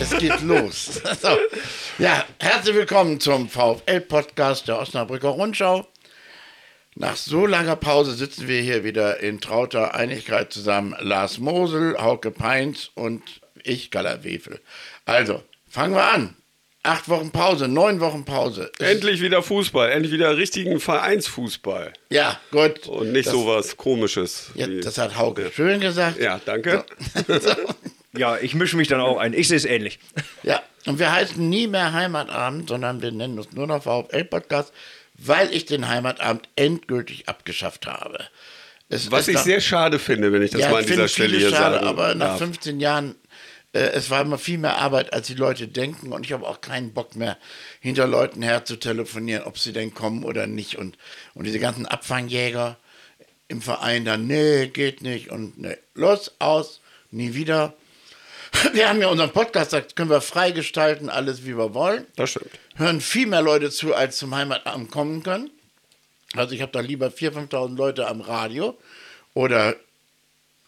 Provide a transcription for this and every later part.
Es geht los. So. Ja, herzlich willkommen zum VfL-Podcast der Osnabrücker Rundschau. Nach so langer Pause sitzen wir hier wieder in trauter Einigkeit zusammen. Lars Mosel, Hauke Peins und ich, Gala Wefel. Also, fangen wir an. Acht Wochen Pause, neun Wochen Pause. Endlich wieder Fußball, endlich wieder richtigen Vereinsfußball. Ja, gut. Und nicht das, sowas Komisches. Ja, das hat Hauke schön gesagt. Ja, danke. So. Ja, ich mische mich dann auch ein. Ich sehe es ähnlich. Ja, und wir heißen nie mehr Heimatabend, sondern wir nennen uns nur noch VfL-Podcast, weil ich den Heimatabend endgültig abgeschafft habe. Es, Was ich sehr schade finde, wenn ich das ja, mal an dieser Stelle hier schade, sagen Aber nach darf. 15 Jahren, äh, es war immer viel mehr Arbeit, als die Leute denken und ich habe auch keinen Bock mehr, hinter Leuten her zu telefonieren, ob sie denn kommen oder nicht. Und, und diese ganzen Abfangjäger im Verein dann, nee, geht nicht und nee, los, aus, nie wieder. Wir haben ja unseren Podcast, da können wir freigestalten, alles wie wir wollen. Das stimmt. Hören viel mehr Leute zu, als zum Heimatabend kommen können. Also ich habe da lieber 4.000, 5.000 Leute am Radio oder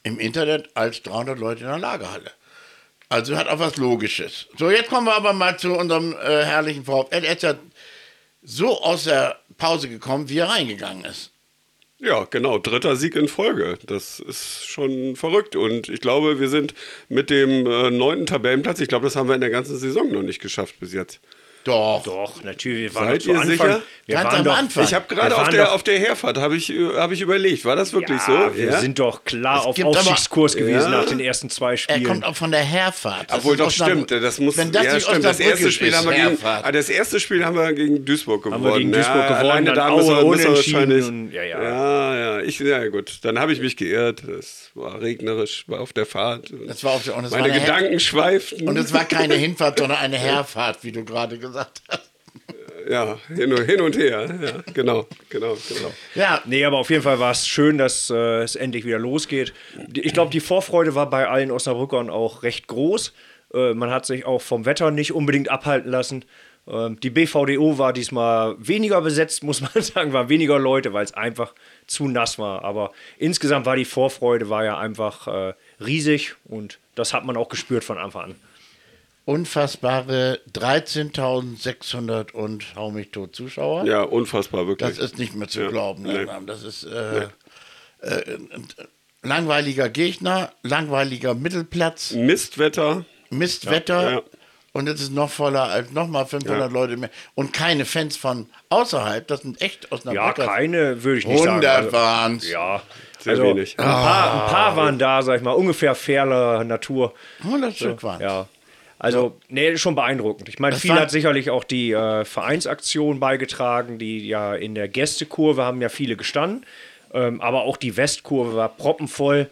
im Internet als 300 Leute in der Lagerhalle. Also hat auch was Logisches. So, jetzt kommen wir aber mal zu unserem äh, herrlichen VfL. Er ist ja so aus der Pause gekommen, wie er reingegangen ist. Ja, genau. Dritter Sieg in Folge. Das ist schon verrückt. Und ich glaube, wir sind mit dem äh, neunten Tabellenplatz, ich glaube, das haben wir in der ganzen Saison noch nicht geschafft bis jetzt. Doch. Doch, natürlich. Wir waren Seid ihr Anfang, sicher? Wir Ganz waren am doch, Anfang. Ich habe gerade auf der, auf der Herfahrt habe ich, äh, hab ich überlegt, war das wirklich ja, so? Wir ja? sind doch klar Es auf gibt aber- Aufstiegskurs gewesen Ja. nach den ersten zwei Er Spielen. kommt auch von der Herfahrt. Das Obwohl doch stimmt, das muss Wenn das ja, nicht stimmt. Das erste Spiel ist, haben wir gegen, ah, das erste Spiel haben wir gegen Duisburg gewonnen. wir gegen Duisburg ja, gewonnen, Alleine dann da müssen wir, müssen wir ja, ja. ja, ja, ich, ja gut. Dann habe ich mich geirrt. Es war regnerisch, war auf der Fahrt. Das war auf der- und Meine Gedanken schweiften. Und es war keine Hinfahrt, sondern eine Herfahrt, wie du gerade gesagt hast. Ja, hin und, hin und her. Ja, genau, genau, genau. Ja, Nee, aber auf jeden Fall war es schön, dass äh, es endlich wieder losgeht. Ich glaube, die Vorfreude war bei allen Osnabrückern auch recht groß. Äh, man hat sich auch vom Wetter nicht unbedingt abhalten lassen. Ähm, die BVDO war diesmal weniger besetzt, muss man sagen, war weniger Leute, weil es einfach zu nass war. Aber insgesamt war die Vorfreude war ja einfach äh, riesig und das hat man auch gespürt von Anfang an. Unfassbare 13.600 und hau mich tot Zuschauer. Ja, unfassbar, wirklich. Das ist nicht mehr zu Ja, glauben. nee. Das ist äh, äh, langweiliger Gegner, langweiliger Mittelplatz, Mistwetter. Mistwetter. Ja, ja. Und es ist noch voller als nochmal 500 Ja. Leute mehr. Und keine Fans von außerhalb. Das sind echt aus einer Ja, keine würde ich nicht 100 sagen. Also, waren's. ja, Sehr also wenig. Ein paar, ein paar waren da, sag ich mal, ungefähr fairer Natur. 100 Stück waren Ja. Also, nee, schon beeindruckend. Ich meine, viel hat sicherlich auch die äh, Vereinsaktion beigetragen, die ja in der Gästekurve haben ja viele gestanden. Ähm, aber auch die Westkurve war proppenvoll.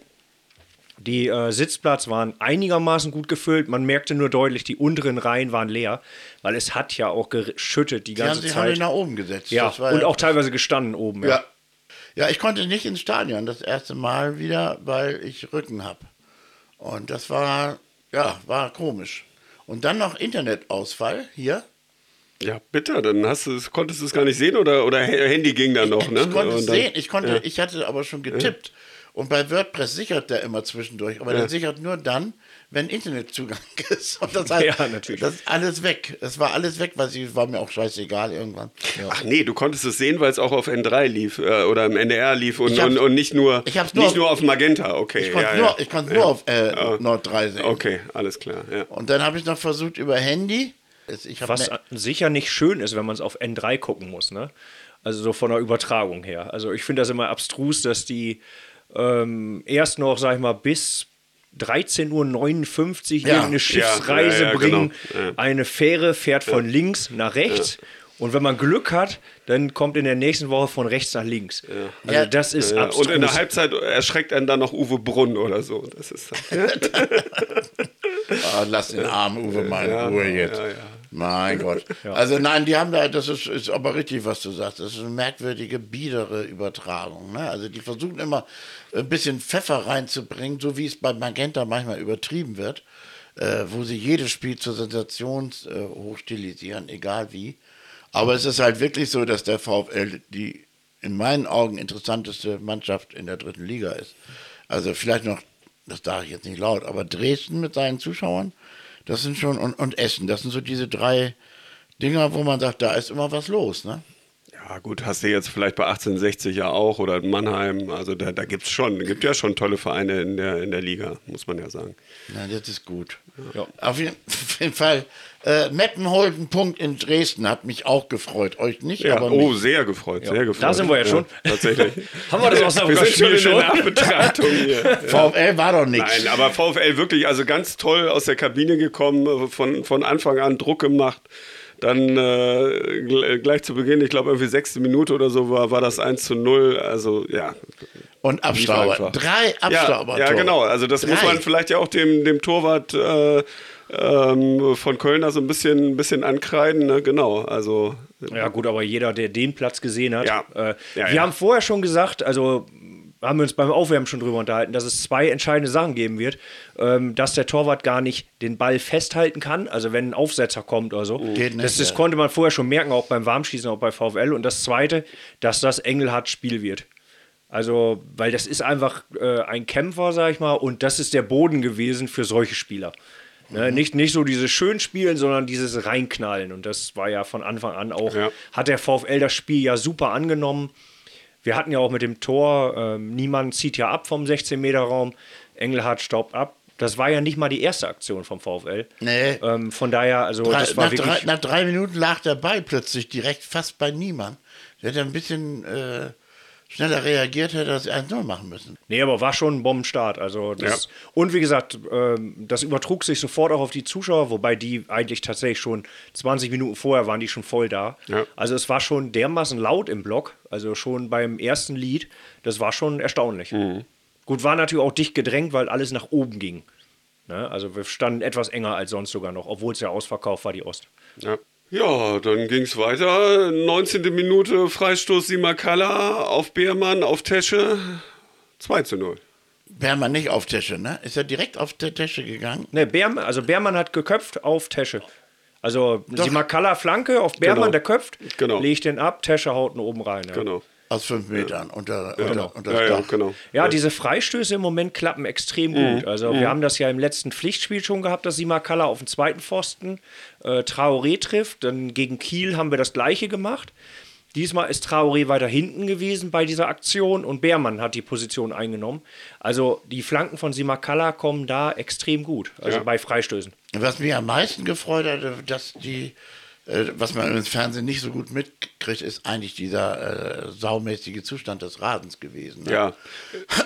Die äh, Sitzplatz waren einigermaßen gut gefüllt. Man merkte nur deutlich, die unteren Reihen waren leer, weil es hat ja auch geschüttet die Die haben ganze sich alle Zeit. nach oben gesetzt. Ja, Das war und ja- auch teilweise gestanden oben. Ja. Ja, ich konnte nicht ins Stadion das erste Mal wieder, weil ich Rücken habe. Und das war, ja, war komisch. Und dann noch Internetausfall hier. Ja, bitter, dann hast du es, konntest du es gar nicht sehen oder, oder Handy ging dann noch, ne? Ich konnte es sehen, ich konnte, Ja. ich hatte aber schon getippt. Und bei WordPress sichert der immer zwischendurch. Aber der sichert nur dann, wenn Internetzugang ist. Und das heißt, Ja, natürlich. Das ist alles weg. Das war alles weg, weil sie war mir auch scheißegal irgendwann. Ach nee, du konntest es sehen, weil es auch auf N3 lief äh, oder im NDR lief und, und, und nicht nur, ich hab's nur nicht auf- nur auf Magenta, okay. Ich konnte ja, nur, ja. ich konnte nur auf äh, Nord 3 sehen. Okay, alles klar, ja. Und dann habe ich noch versucht über Handy. Was sicher nicht schön ist, wenn man es auf N3 gucken muss, ne? Also so von der Übertragung her. Also ich finde das immer abstrus, dass die ähm, erst noch, sag ich mal, bis 13.59 Uhr Ja. irgendeine Schiffsreise Ja, ja, ja, bringen. genau. Ja. Eine Fähre fährt von links nach rechts. Und wenn man Glück hat, dann kommt in der nächsten Woche von rechts nach links. Also Ja. das ist Ja, abstrus. und in der Halbzeit erschreckt einen dann noch Uwe Brunn oder so. Das ist Ah, lass den armen Uwe mal in Ruhe jetzt. ja, ja. Mein Gott. Also nein, die haben da, das ist, ist aber richtig, was du sagst. Das ist eine merkwürdige, biedere Übertragung. Ne? Also die versuchen immer ein bisschen Pfeffer reinzubringen, so wie es bei Magenta manchmal übertrieben wird, äh, wo sie jedes Spiel zur Sensation äh, hochstilisieren, egal wie. Aber es ist halt wirklich so, dass der VfL die in meinen Augen interessanteste Mannschaft in der dritten Liga ist. Also vielleicht noch, das sage ich jetzt nicht laut, aber Dresden mit seinen Zuschauern, Das sind schon, und, und Essen, das sind so diese drei Dinger, wo man sagt, da ist immer was los, ne? Ja, gut, hast du jetzt vielleicht bei 1860 ja auch oder Mannheim. Also da, da gibt es schon, gibt ja schon tolle Vereine in der, in der Liga, muss man ja sagen. Na, das ist gut. Ja. Auf, jeden, auf jeden Fall, äh, Meppen holt einen Punkt in Dresden, hat mich auch gefreut. Euch nicht, ja, aber. Oh, mich. sehr gefreut, sehr gefreut. Da sind wir ja schon. tatsächlich. Haben wir das aus der Wir sind schon in der Nachbetrachtung hier. VfL war doch nichts. Nein, aber VfL wirklich, also ganz toll aus der Kabine gekommen, von, von Anfang an Druck gemacht. Dann äh, gleich zu Beginn, ich glaube irgendwie sechste Minute oder so war, war das 1 zu 0. Also ja. Und Abstauber. Drei Abstauber. Ja, ja, genau. Also das Drei. muss man vielleicht ja auch dem, dem Torwart äh, ähm, von Kölner so ein bisschen, ein bisschen ankreiden. Ne? Genau. Also, ja, gut, aber jeder, der den Platz gesehen hat. Ja. Äh, Ja, wir ja. haben vorher schon gesagt, also haben wir uns beim Aufwärmen schon drüber unterhalten, dass es zwei entscheidende Sachen geben wird. Ähm, dass der Torwart gar nicht den Ball festhalten kann, also wenn ein Aufsetzer kommt oder so. Geht nicht, das, das ja. konnte man vorher schon merken, auch beim Warmschießen, auch bei VfL. Und das zweite, dass das Engelhardt Spiel wird. Also, weil das ist einfach äh, ein Kämpfer, sag ich mal, und das ist der Boden gewesen für solche Spieler. Ne, nicht, nicht so dieses schön spielen, sondern dieses Reinknallen. Und das war ja von Anfang an auch, Ja. hat der VfL das Spiel ja super angenommen. Wir hatten ja auch mit dem Tor, ähm, niemand zieht ja ab vom 16-Meter-Raum. Engelhardt staubt ab. Das war ja nicht mal die erste Aktion vom VfL. Nee. Ähm, von daher, also Drei, das war nach, wirklich. drei, nach drei Minuten lag der Ball plötzlich direkt fast bei niemand. Der hätte ein bisschen äh, schneller reagiert, hätte er das 1-0 machen müssen. Nee, aber war schon ein Bombenstart. Also das, Und wie gesagt, ähm, das übertrug sich sofort auch auf die Zuschauer, wobei die eigentlich tatsächlich schon 20 Minuten vorher waren die schon voll da. Ja. Also es war schon dermaßen laut im Block, also schon beim ersten Lied, das war schon erstaunlich. Gut, war natürlich auch dicht gedrängt, weil alles nach oben ging. Ne? Also wir standen etwas enger als sonst sogar noch, obwohl es ja ausverkauft war, die Ost. Ja. Ja, dann ging es weiter. 19. Minute Freistoß Simakala auf Beermann, auf Tesche. 2 zu 0. Wäre man nicht auf Tische, ne? Ist er direkt auf der Tische gegangen? Ne, Beermann, also Beermann hat geköpft auf Tesche. Also Simakala Flanke auf Beermann, Genau. der köpft, Genau. legt den ab, Tesche haut ihn oben rein. Ja. Genau. Aus fünf Metern unter, unter, unter Ja, das ja, Dach. genau. Ja, diese Freistöße im Moment klappen extrem Mhm. gut. Also wir haben das ja im letzten Pflichtspiel schon gehabt, dass Simakala auf dem zweiten Pfosten äh, Traoré trifft. Dann gegen Kiel haben wir das gleiche gemacht. Diesmal ist Traoré weiter hinten gewesen bei dieser Aktion und Beermann hat die Position eingenommen. Also die Flanken von Simakala kommen da extrem gut, also Ja. bei Freistößen. Was mich am meisten gefreut hat, dass die, äh, was man im Fernsehen nicht so gut mitkriegt, ist eigentlich dieser äh, saumäßige Zustand des Rasens gewesen. Ne? Ja.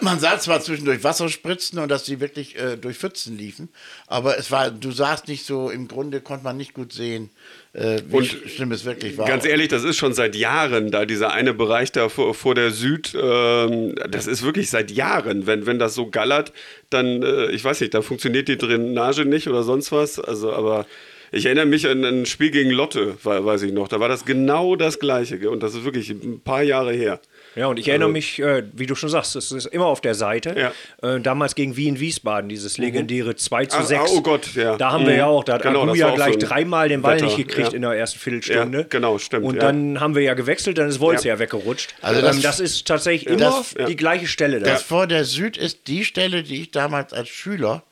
Man sah zwar zwischendurch Wasserspritzen und dass die wirklich äh, durch Pfützen liefen, aber es war, du sahst nicht so, im Grunde konnte man nicht gut sehen, äh, wie Und sch- schlimm es wirklich war. Ganz ehrlich, das ist schon seit Jahren da, dieser eine Bereich da vor, vor der Süd, ähm, das ist wirklich seit Jahren. Wenn, wenn das so gallert, dann, äh, ich weiß nicht, da funktioniert die Drainage nicht oder sonst was. Also, aber ich erinnere mich an ein Spiel gegen Lotte, we- weiß ich noch. Da war das genau das Gleiche. Und das ist wirklich ein paar Jahre her. Ja, und ich erinnere mich, äh, wie du schon sagst, es ist immer auf der Seite. Ja. Äh, damals gegen Wien Wiesbaden, dieses legendäre 2 zu Ah, 6. ah, oh Gott, ja. Da haben wir Mhm. ja auch, da hat Genau, war auch gleich so dreimal den Ball Wetter, nicht gekriegt ja. in der ersten Viertelstunde. Ja, genau, stimmt, Und ja. dann haben wir ja gewechselt, dann ist Wolz Ja. ja, weggerutscht. Also Also das- das, ähm, das ist tatsächlich immer das- ja. die gleiche Stelle. Da. Das vor der Süd ist die Stelle, die ich damals als Schüler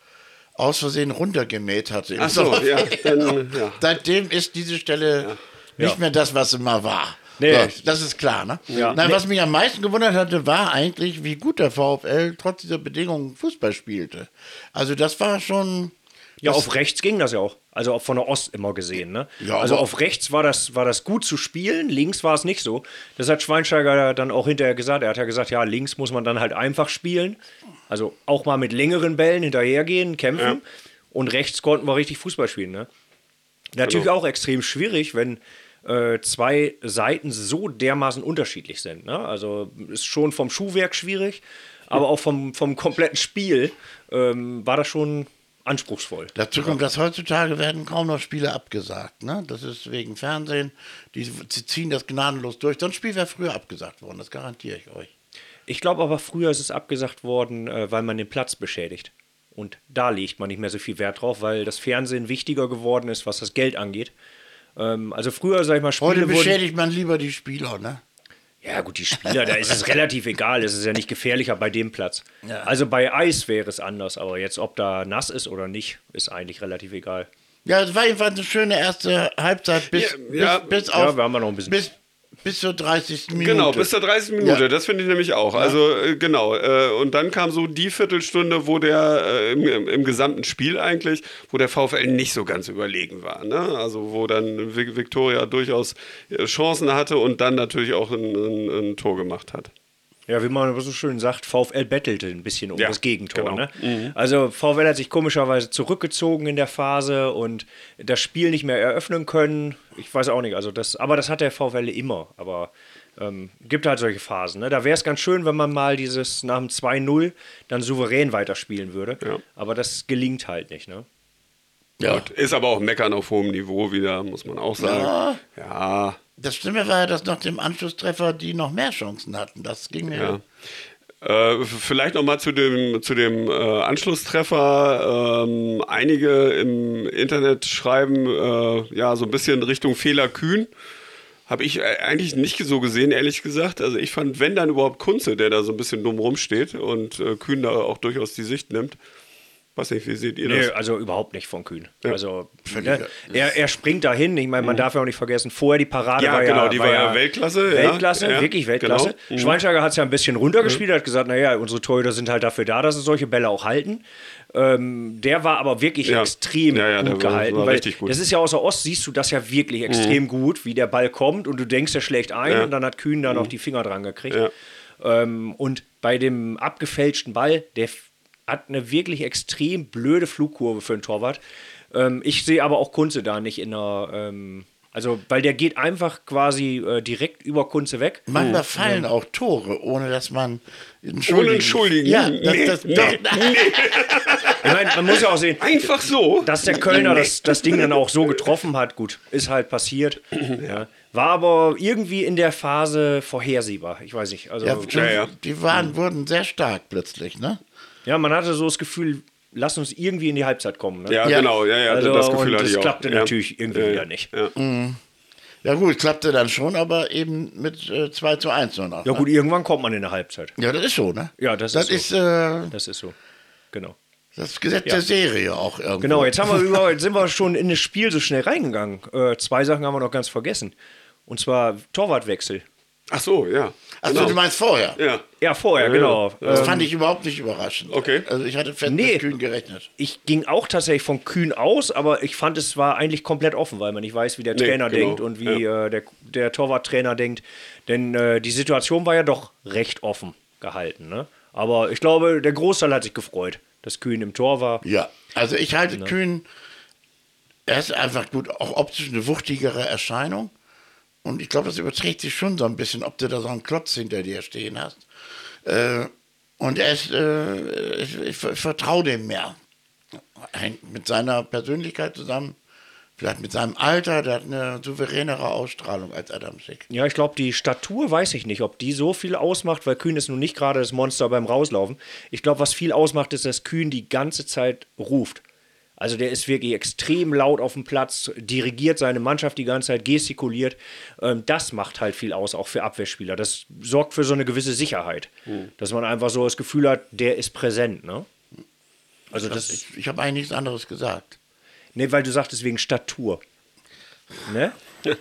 aus Versehen runtergemäht hatte. Ach so, ja. Dann, ja. Seitdem ist diese Stelle nicht Ja. mehr das, was sie mal war. Nee. So, das ist klar, ne? Ja. Nein, was mich am meisten gewundert hatte, war eigentlich, wie gut der VfL trotz dieser Bedingungen Fußball spielte. Also das war schon. Ja, auf rechts ging das ja auch. Also auch von der Ost immer gesehen. Ne? Ja, also auf rechts war das, war das gut zu spielen, links war es nicht so. Das hat Schweinsteiger dann auch hinterher gesagt. Er hat ja gesagt, ja, links muss man dann halt einfach spielen. Also auch mal mit längeren Bällen hinterhergehen, kämpfen. Und rechts konnten wir richtig Fußball spielen. Ne? Natürlich Genau. auch extrem schwierig, wenn äh, zwei Seiten so dermaßen unterschiedlich sind. Ne? Also ist schon vom Schuhwerk schwierig, aber auch vom, vom kompletten Spiel ähm, war das schon anspruchsvoll. Dazu kommt, dass heutzutage werden kaum noch Spiele abgesagt. Ne? Das ist wegen Fernsehen. Die sie ziehen das gnadenlos durch. So ein Spiel wäre früher abgesagt worden, das garantiere ich euch. Ich glaube aber, früher ist es abgesagt worden, äh, weil man den Platz beschädigt. Und da legt man nicht mehr so viel Wert drauf, weil das Fernsehen wichtiger geworden ist, was das Geld angeht. Ähm, also früher, sag ich mal, Spiele Heute beschädigt man lieber die Spieler, ne? Ja gut, die Spieler, da ist es relativ egal. Es ist ja nicht gefährlicher bei dem Platz. Ja. Also bei Eis wäre es anders, aber jetzt, ob da nass ist oder nicht, ist eigentlich relativ egal. Ja, es war jedenfalls eine schöne erste Halbzeit bis, Ja, ja. bis, bis Ja, auf wir haben ja noch ein bisschen. bis, bis zur 30. Minute. Genau, bis zur 30. Minute, Ja. das finde ich nämlich auch. Also äh, genau, äh, und dann kam so die Viertelstunde, wo der äh, im, im, im gesamten Spiel eigentlich, wo der VfL nicht so ganz überlegen war. Ne? Also wo dann Vi- Viktoria durchaus Chancen hatte und dann natürlich auch ein, ein, ein Tor gemacht hat. Ja, wie man so schön sagt, VfL bettelte ein bisschen um Ja, das Gegentor. genau. Ne? Also VfL hat sich komischerweise zurückgezogen in der Phase und das Spiel nicht mehr eröffnen können. Ich weiß auch nicht, also das, aber das hat der VfL immer. Aber ähm, gibt halt solche Phasen. Ne? Da wäre es ganz schön, wenn man mal dieses nach dem 2-0 dann souverän weiterspielen würde. Ja. Aber das gelingt halt nicht. Ne? Ja. Gut, ist aber auch Meckern auf hohem Niveau wieder, muss man auch sagen. Ja, Das Schlimme war ja, dass nach dem Anschlusstreffer die noch mehr Chancen hatten. Das ging mir. ja. Äh, vielleicht noch mal zu dem, zu dem äh, Anschlusstreffer. Ähm, einige im Internet schreiben äh, ja so ein bisschen Richtung Fehler kühn. Habe ich äh, eigentlich nicht so gesehen, ehrlich gesagt. Also ich fand, wenn dann überhaupt Kunze, der da so ein bisschen dumm rumsteht und äh, Kühn da auch durchaus die Sicht nimmt. Weiß nicht, wie seht ihr Nee, das? also überhaupt nicht von Kühn. Also Völliger- ne, er, er springt dahin. Ich meine, man darf ja auch nicht vergessen, vorher die Parade Mhm. Ja, war genau, ja, die war ja Weltklasse, ja. Weltklasse, Ja, wirklich Weltklasse. genau. Mhm. Schweinsteiger hat es ja ein bisschen runtergespielt, hat gesagt, naja, unsere Torhüter sind halt dafür da, dass sie solche Bälle auch halten. Ähm, der war aber wirklich Ja. extrem Ja, ja, gut gehalten. war weil richtig gut. Mhm. Das ist ja außer Ost, siehst du das ja wirklich extrem gut, wie der Ball kommt und du denkst, der schlägt ein Ja. und dann hat Kühn da noch die Finger dran gekriegt. Ja. Ähm, und bei dem abgefälschten Ball, der hat eine wirklich extrem blöde Flugkurve für einen Torwart. Ähm, ich sehe aber auch Kunze da nicht in der. Ähm, also, weil der geht einfach quasi äh, direkt über Kunze weg. Manchmal fallen auch Tore, ohne dass man entschuldigen. Ohne entschuldigen. Ja, das, Nee, das, nee, doch, Ich meine, man muss ja auch sehen, Einfach so. dass der Kölner das, das Ding dann auch so getroffen hat. Gut, ist halt passiert. Ja. War aber irgendwie in der Phase vorhersehbar. Ich weiß nicht. Also, ja, ja. Die waren, wurden sehr stark plötzlich, ne? Ja, man hatte so das Gefühl, lass uns irgendwie in die Halbzeit kommen. Ne? Ja, Ja. genau, ja, ja, Also, das Gefühl und hatte das ich auch. klappte ja. natürlich irgendwie ja, wieder ja, nicht. Ja. Ja gut, klappte dann schon, aber eben mit äh, 2 zu 1 nur noch. Ja ne? gut, irgendwann kommt man in der Halbzeit. Ja, das ist so, ne? Ja, das das ist ist äh, Das ist so. Genau. das Gesetz der Serie auch irgendwo. Genau, jetzt haben wir über, jetzt sind wir schon in das Spiel so schnell reingegangen. Äh, zwei Sachen haben wir noch ganz vergessen. Und zwar Torwartwechsel. Ach so, ja. Achso, genau. du meinst vorher. Ja. Ja, vorher, Ja, genau. Das Ähm, fand ich überhaupt nicht überraschend. Okay. Also ich hatte fest Nee. mit Kühn gerechnet. ich ging auch tatsächlich von Kühn aus, aber ich fand, es war eigentlich komplett offen, weil man nicht weiß, wie der Nee, Trainer genau, denkt und wie äh, der, der Torwarttrainer denkt. Denn äh, die Situation war ja doch recht offen gehalten. Ne? Aber ich glaube, der Großteil hat sich gefreut, dass Kühn im Tor war. Ja, also ich halte Kühn, er ist einfach gut, auch optisch eine wuchtigere Erscheinung. Und ich glaube, das überträgt sich schon so ein bisschen, ob du da so einen Klotz hinter dir stehen hast. Äh, und er ist, äh, ich, ich, vertraue dem mehr. Hängt mit seiner Persönlichkeit zusammen, vielleicht mit seinem Alter, der hat eine souveränere Ausstrahlung als Adam Schick. Ja, ich glaube, die Statur weiß ich nicht, ob die so viel ausmacht, weil Kühn ist nun nicht gerade das Monster beim Rauslaufen. Ich glaube, was viel ausmacht, ist, dass Kühn die ganze Zeit ruft. Also der ist wirklich extrem laut auf dem Platz, dirigiert seine Mannschaft die ganze Zeit, gestikuliert. Ähm, das macht halt viel aus, auch für Abwehrspieler. Das sorgt für so eine gewisse Sicherheit, dass man einfach so das Gefühl hat, der ist präsent. Ne? Also das, Ich, ich habe eigentlich nichts anderes gesagt. Ne, weil du sagtest wegen Statur. Ne?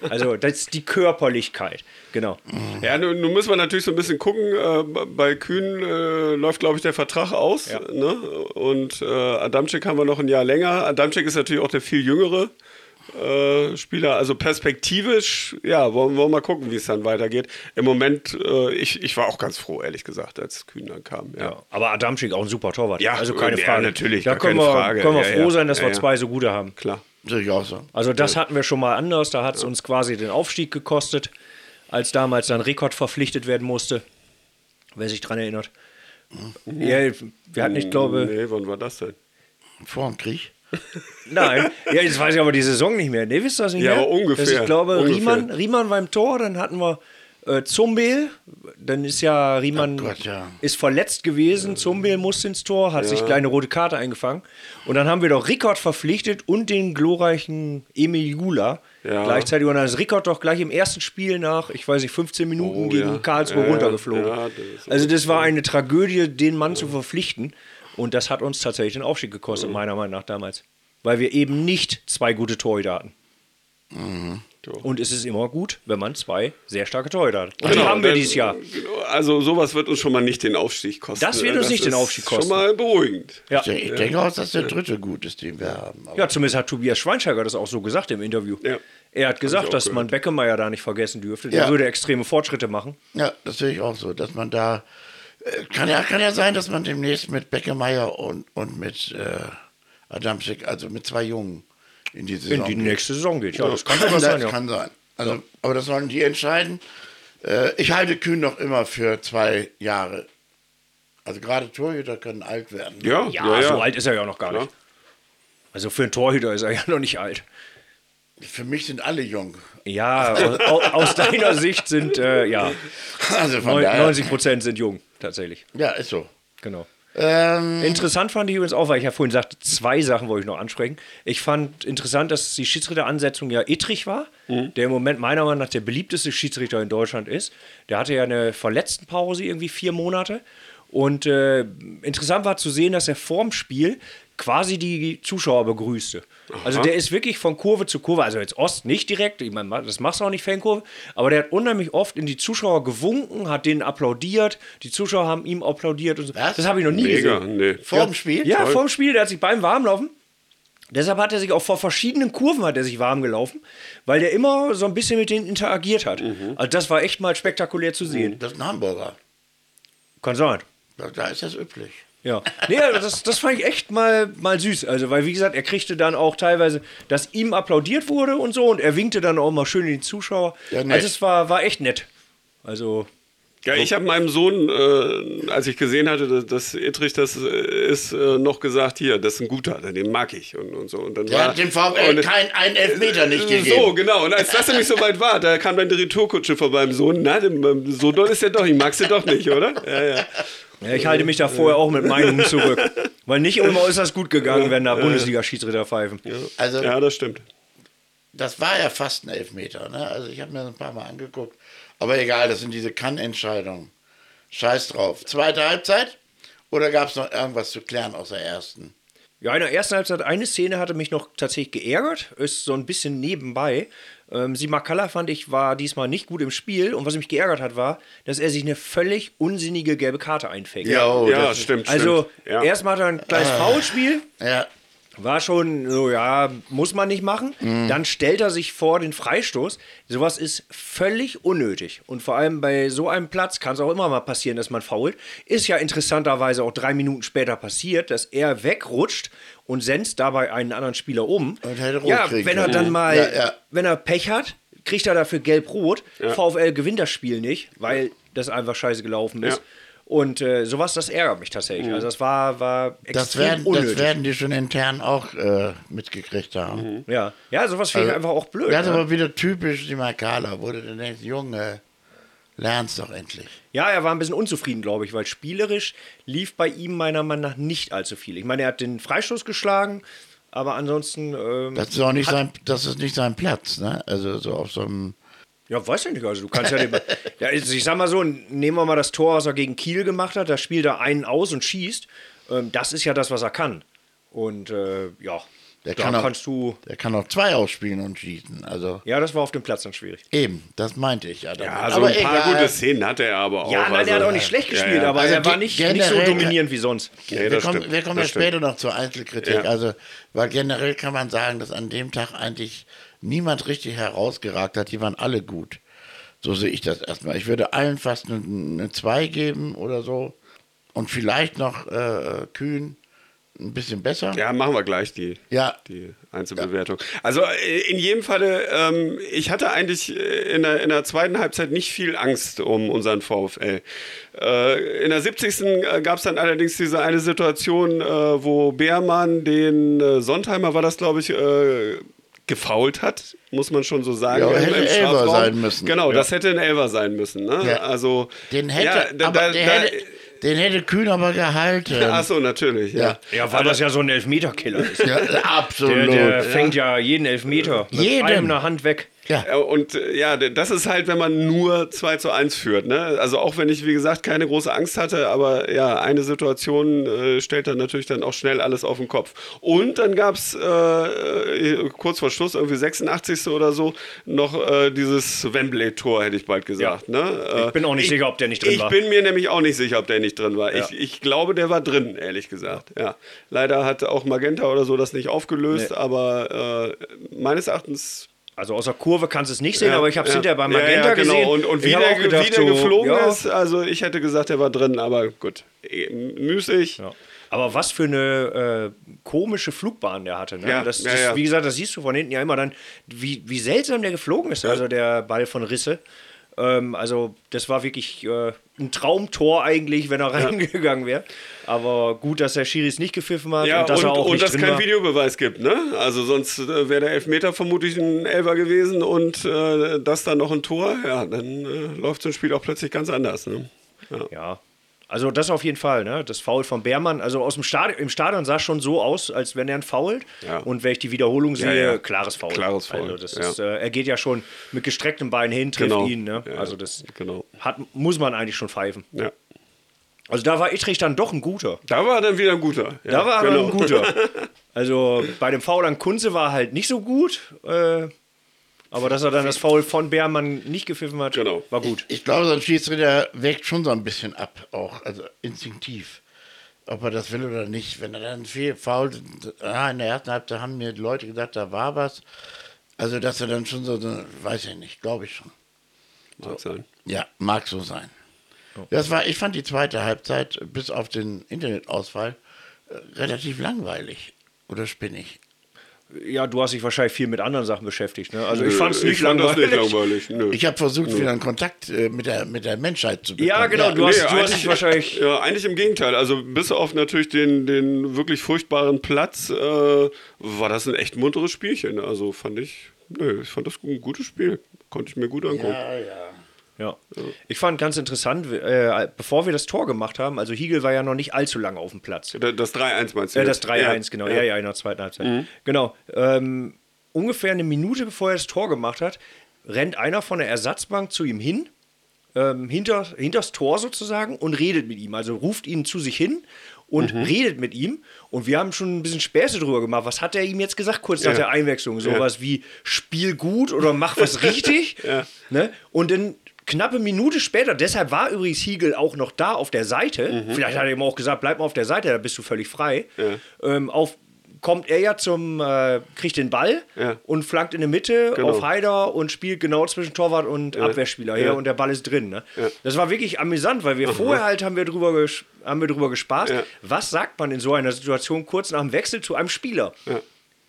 Also, das ist die Körperlichkeit. Genau. Ja, nun, nun müssen wir natürlich so ein bisschen gucken. Äh, bei Kühn äh, läuft, glaube ich, der Vertrag aus. Ja. Ne? Und äh, Adamczyk haben wir noch ein Jahr länger. Adamczyk ist natürlich auch der viel jüngere äh, Spieler. Also perspektivisch, ja, wollen wir mal gucken, wie es dann weitergeht. Im Moment, äh, ich, ich war auch ganz froh, ehrlich gesagt, als Kühn dann kam. Ja. Ja, aber Adamczyk auch ein super Torwart. Ja, also keine ja, Frage. natürlich, Da gar können keine wir, Frage. können wir froh sein, dass wir zwei so gute haben. Klar. Sehe ich auch so. Also das hatten wir schon mal anders. Da hat es uns quasi den Aufstieg gekostet, als damals dann Rekord verpflichtet werden musste. Wer sich dran erinnert. Ja, wir hatten, ich glaube, Nee, wann war das denn? Vor dem Krieg. Nein, ja, jetzt weiß ich aber die Saison nicht mehr. Ne, wisst ihr das nicht Ja, mehr? aber ungefähr, Das, ich glaube, ungefähr. Riemann, Riemann war im Tor, dann hatten wir äh, Zumbel, dann ist ja Riemann Oh Gott, ja. ist verletzt gewesen, Zumbel musste ins Tor, hat sich kleine rote Karte eingefangen. Und dann haben wir doch Rickard verpflichtet und den glorreichen Emil Jula Ja. gleichzeitig. Und dann ist Rickard doch gleich im ersten Spiel nach, ich weiß nicht, 15 Minuten Oh, gegen ja. Karlsruhe Ja, ja. runtergeflogen. Ja, das also das war eine Tragödie, den Mann zu verpflichten. Und das hat uns tatsächlich den Aufstieg gekostet, meiner Meinung nach damals. weil wir eben nicht zwei gute Torhüter hatten. Und es ist immer gut, wenn man zwei sehr starke Torhüter hat. Und die haben wir dieses Jahr. genau, Also sowas wird uns schon mal nicht den Aufstieg kosten. Das wird uns nicht den ist Aufstieg kosten. Schon mal beruhigend. Ja. Ich, denke- ich denke auch, dass der dritte gut ist, den wir haben. Aber ja, zumindest hat Tobias Schweinsteiger das auch so gesagt im Interview. Ja. Er hat gesagt, dass man gehört. Beckemeyer da nicht vergessen dürfte. Der Ja. würde extreme Fortschritte machen. Ja, das sehe ich auch so, dass man da. Äh, kann, ja, kann ja sein, dass man demnächst mit Beckemeyer und, und mit äh, Adamczyk, also mit zwei Jungen, in die Saison In die geht. nächste Saison geht. Ja, das kann das sogar sein, ja. kann sein. Also, Aber das sollen die entscheiden. Äh, ich halte Kühn noch immer für zwei Jahre. Also gerade Torhüter können alt werden. Ja, Ja, so alt ist er ja noch gar Ja. nicht. Also für einen Torhüter ist er ja noch nicht alt. Für mich sind alle jung. Ja, aus, aus deiner Sicht sind, äh, ja, Also von neun- daher. 90 Prozent sind jung, tatsächlich. Ja, ist so. Genau. Ähm, Interessant fand ich übrigens auch, weil ich ja vorhin sagte, zwei Sachen wollte ich noch ansprechen. Ich fand interessant, dass die Schiedsrichteransetzung ja Ittrich war, der im Moment meiner Meinung nach der beliebteste Schiedsrichter in Deutschland ist. Der hatte ja eine Verletztenpause, irgendwie vier Monate. Und äh, interessant war zu sehen, dass er vorm Spiel quasi die Zuschauer begrüßte. Also der ist wirklich von Kurve zu Kurve, also jetzt Ost nicht direkt, ich meine, das machst du auch nicht Fankurve, aber der hat unheimlich oft in die Zuschauer gewunken, hat denen applaudiert, die Zuschauer haben ihm applaudiert und so. Was? Das habe ich noch nie Mega, gesehen. nee. vor dem Spiel? Ja, vorm Spiel, der hat sich beim Warmlaufen. Deshalb hat er sich auch vor verschiedenen Kurven hat er sich warm gelaufen, weil der immer so ein bisschen mit denen interagiert hat. Also das war echt mal spektakulär zu sehen. Das ist ein Hamburger. Kann sein. Da, da ist das üblich. Ja. Nee, also das, das fand ich echt mal, mal süß. Also, weil, wie gesagt, er kriegte dann auch teilweise, dass ihm applaudiert wurde und so und er winkte dann auch mal schön in die Zuschauer. Ja, nett. also, es war, war echt nett. Also, Ja, ich habe meinem Sohn, äh, als ich gesehen hatte, dass, dass Ittrich das äh, ist, äh, noch gesagt, hier, das ist ein guter, den mag ich und, und so. Und dann Der war, hat dem VfL und- keinen einen Elfmeter nicht gegeben. So, genau. Und als das nämlich so weit war, da kam dann die Retourkutsche von meinem Sohn. Na, dem, so doll ist der doch, ich magst du doch nicht, oder? Ja, ja. Ja, ich halte mich da vorher auch mit Meinungen zurück. Weil nicht immer ist das gut gegangen, wenn da Bundesliga-Schiedsrichter pfeifen. Also, ja, das stimmt. das war ja fast ein Elfmeter. Ne? Also, ich habe mir das ein paar Mal angeguckt. Aber egal, das sind diese Kann-Entscheidungen. Scheiß drauf. Zweite Halbzeit? Oder gab es noch irgendwas zu klären aus der ersten? Ja, in der ersten Halbzeit eine Szene hatte mich noch tatsächlich geärgert, ist so ein bisschen nebenbei. Ähm, Simakala fand ich war diesmal nicht gut im Spiel und was mich geärgert hat war, dass er sich eine völlig unsinnige gelbe Karte einfängt. oh, ja, das stimmt. Also stimmt. Ja. erstmal hat er ein kleines Foulspiel, Ja, war schon so, ja, muss man nicht machen. Dann stellt er sich vor den Freistoß. Sowas ist völlig unnötig. Und vor allem bei so einem Platz kann es auch immer mal passieren, dass man fault. Ist ja interessanterweise auch drei Minuten später passiert, dass er wegrutscht und senzt dabei einen anderen Spieler um. Und hätte rot ja, wenn er dann mal, Ja, ja. wenn er Pech hat, kriegt er dafür gelb-rot. VfL gewinnt das Spiel nicht, weil das einfach scheiße gelaufen ist. Und äh, sowas, das ärgert mich tatsächlich. Also das war, war extrem das werden, unnötig. das werden die schon intern auch äh, mitgekriegt haben. Ja, ja sowas finde ich einfach auch blöd. Das ist ne? aber wieder typisch die Makala, wo du dann denkst, Junge, lern's doch endlich. Ja, er war ein bisschen unzufrieden, glaube ich, weil spielerisch lief bei ihm meiner Meinung nach nicht allzu viel. Ich meine, er hat den Freistoß geschlagen, aber ansonsten, ähm, Das ist auch nicht sein, das ist nicht sein Platz, ne? Also so auf so einem. Ja, weiß ich nicht. Also, du kannst ja, den, ja, also ich sag mal so, nehmen wir mal das Tor, was er gegen Kiel gemacht hat, da spielt er einen aus und schießt. Ähm, das ist ja das, was er kann. Und äh, ja, Der da kann auch, kannst du. Der kann auch zwei ausspielen und schießen. Also Ja, das war auf dem Platz dann schwierig. eben, das meinte ich ja. damit. Ja, so aber ein paar egal. gute Szenen hatte er aber auch. Ja, nein, er hat also- auch nicht schlecht gespielt, ja. aber Also er war nicht, nicht so dominierend wie sonst. Nee, wir, das kommen, wir kommen das ja später noch zur Einzelkritik. Ja. Also, weil generell kann man sagen, dass an dem Tag eigentlich niemand richtig herausgeragt hat. Die waren alle gut. So sehe ich das erstmal. Ich würde allen fast eine, eine 2 geben oder so. Und vielleicht noch äh, Kühn ein bisschen besser. Ja, machen wir gleich die, Ja. die Einzelbewertung. Also äh, in jedem Falle, ähm, ich hatte eigentlich äh, in der, in der zweiten Halbzeit nicht viel Angst um unseren VfL. Äh, in der 70. gab es dann allerdings diese eine Situation, äh, wo Beermann den äh, Sontheimer, war das glaube ich, äh, gefault hat, muss man schon so sagen. Ja, hätte im Elfer sein müssen. Genau, das hätte ein Elfer sein müssen. Ne? Ja. Also, Den hätte, ja, da, aber da, den, da, hätte, den hätte Kühn aber gehalten. Ach so, natürlich, ja. Ja, weil das ja so ein Elfmeterkiller ist. Ja, absolut. Der, der fängt ja jeden Elfmeter mit Jeden. einer Hand weg. Ja. Äh, Und äh, ja, das ist halt, wenn man nur 2 zu 1 führt. Ne? Also auch wenn ich, wie gesagt, keine große Angst hatte, aber ja, eine Situation äh, stellt dann natürlich dann auch schnell alles auf den Kopf. Und dann gab es äh, äh, kurz vor Schluss, irgendwie 86. oder so, noch äh, dieses Wembley-Tor, hätte ich bald gesagt. Ne? Äh, Ich bin auch nicht sicher, ob der nicht drin ich war. bin mir nämlich auch nicht sicher, ob der nicht drin war. Ja. Ich, ich glaube, der war drin, ehrlich gesagt. Ja. Leider hat auch Magenta oder so das nicht aufgelöst, Nee. aber meines Erachtens. Also aus der Kurve kannst du es nicht sehen, ja, aber ich habe es ja. hinterher beim Ja, Magenta ja, genau. gesehen. Und, und wie der, auch gedacht, wie der so, geflogen ja, ist, also ich hätte gesagt, der war drin, aber gut. Eh, Müßig. Ja. Aber was für eine äh, komische Flugbahn der hatte. Ne? Ja, das, ja, das, ja. Wie gesagt, das siehst du von hinten ja immer dann, wie, wie seltsam der geflogen ist, also der Ball von Risse. Ähm, also das war wirklich äh, ein Traumtor eigentlich, wenn er reingegangen wäre. Aber gut, dass der Schiris nicht gepfiffen hat Ja, und dass und, er auch und nicht dass drin kein war. Videobeweis gibt, ne? Also sonst äh, wäre der Elfmeter vermutlich ein Elfer gewesen und äh, das dann noch ein Tor, ja, dann äh, läuft so ein Spiel auch plötzlich ganz anders, ne? Ja. Ja. Also das auf jeden Fall, ne? Das Foul von Beermann. Also aus dem Stadion, im Stadion sah es schon so aus, als wenn er ein Foult. Ja. Und wenn ich die Wiederholung sehe, ja. klares Foul. Klares Foul, Also das ja. ist, äh, er geht ja schon mit gestrecktem Bein hin, trifft Genau. ihn. Ne? Ja, also das genau. hat, muss man eigentlich schon pfeifen. ja. Also da war Ittrich dann doch ein guter. Da war er dann wieder ein guter. Ja, Da war er genau. ein guter. Also bei dem Foul an Kunze war er halt nicht so gut. Äh, aber dass er dann das Foul von Beermann nicht gepfiffen hat, Genau. war gut. Ich glaube, so ein Schiedsrichter wägt schon so ein bisschen ab, auch, also instinktiv. Ob er das will oder nicht. Wenn er dann viel fault, ah, in der ersten Halbzeit haben mir die Leute gesagt, da war was. Also, dass er dann schon so, so weiß ich nicht, glaube ich schon. Mag sein. Ja, mag so sein. Das war, ich fand die zweite Halbzeit, bis auf den Internetausfall, äh, relativ langweilig. Oder spinnig. Ja, du hast dich wahrscheinlich viel mit anderen Sachen beschäftigt. Ne? Also ich fand es nicht langweilig. nicht langweilig. Nö. Ich habe versucht, wieder einen Kontakt äh, mit, der, mit der Menschheit zu bekommen. Ja, genau, du hast, Nee, du hast eigentlich- dich wahrscheinlich. Ja, eigentlich im Gegenteil. Also bis auf natürlich den, den wirklich furchtbaren Platz äh, war das ein echt munteres Spielchen. Also fand ich, nö, ich fand das ein gutes Spiel. Konnte ich mir gut angucken. Ja, ja. Ja. Ich fand ganz interessant, äh, bevor wir das Tor gemacht haben, also Hiegel war ja noch nicht allzu lange auf dem Platz. Da- Das 3-1 meinst du? Äh, das jetzt? 3-1, genau. Ja. ja, in der zweiten Halbzeit. Genau. Ähm, ungefähr eine Minute bevor er das Tor gemacht hat, rennt einer von der Ersatzbank zu ihm hin, ähm, hinter, hinters Tor sozusagen, und redet mit ihm. Also ruft ihn zu sich hin und redet mit ihm. Und wir haben schon ein bisschen Späße drüber gemacht. Was hat er ihm jetzt gesagt, kurz nach Ja. der Einwechslung? Sowas wie Spiel gut oder mach was richtig. Ja. ne? Und dann knappe Minute später, deshalb war übrigens Hiegel auch noch da auf der Seite. Vielleicht hat er ihm auch gesagt, bleib mal auf der Seite, da bist du völlig frei. Ähm, auf, kommt er ja zum, äh, kriegt den Ball Ja. und flankt in der Mitte Genau. auf Haider und spielt genau zwischen Torwart und Abwehrspieler her Ja. und der Ball ist drin. Ne? Das war wirklich amüsant, weil wir vorher halt haben wir drüber, ges haben wir drüber gespaßt, Ja. was sagt man in so einer Situation kurz nach dem Wechsel zu einem Spieler? Ja.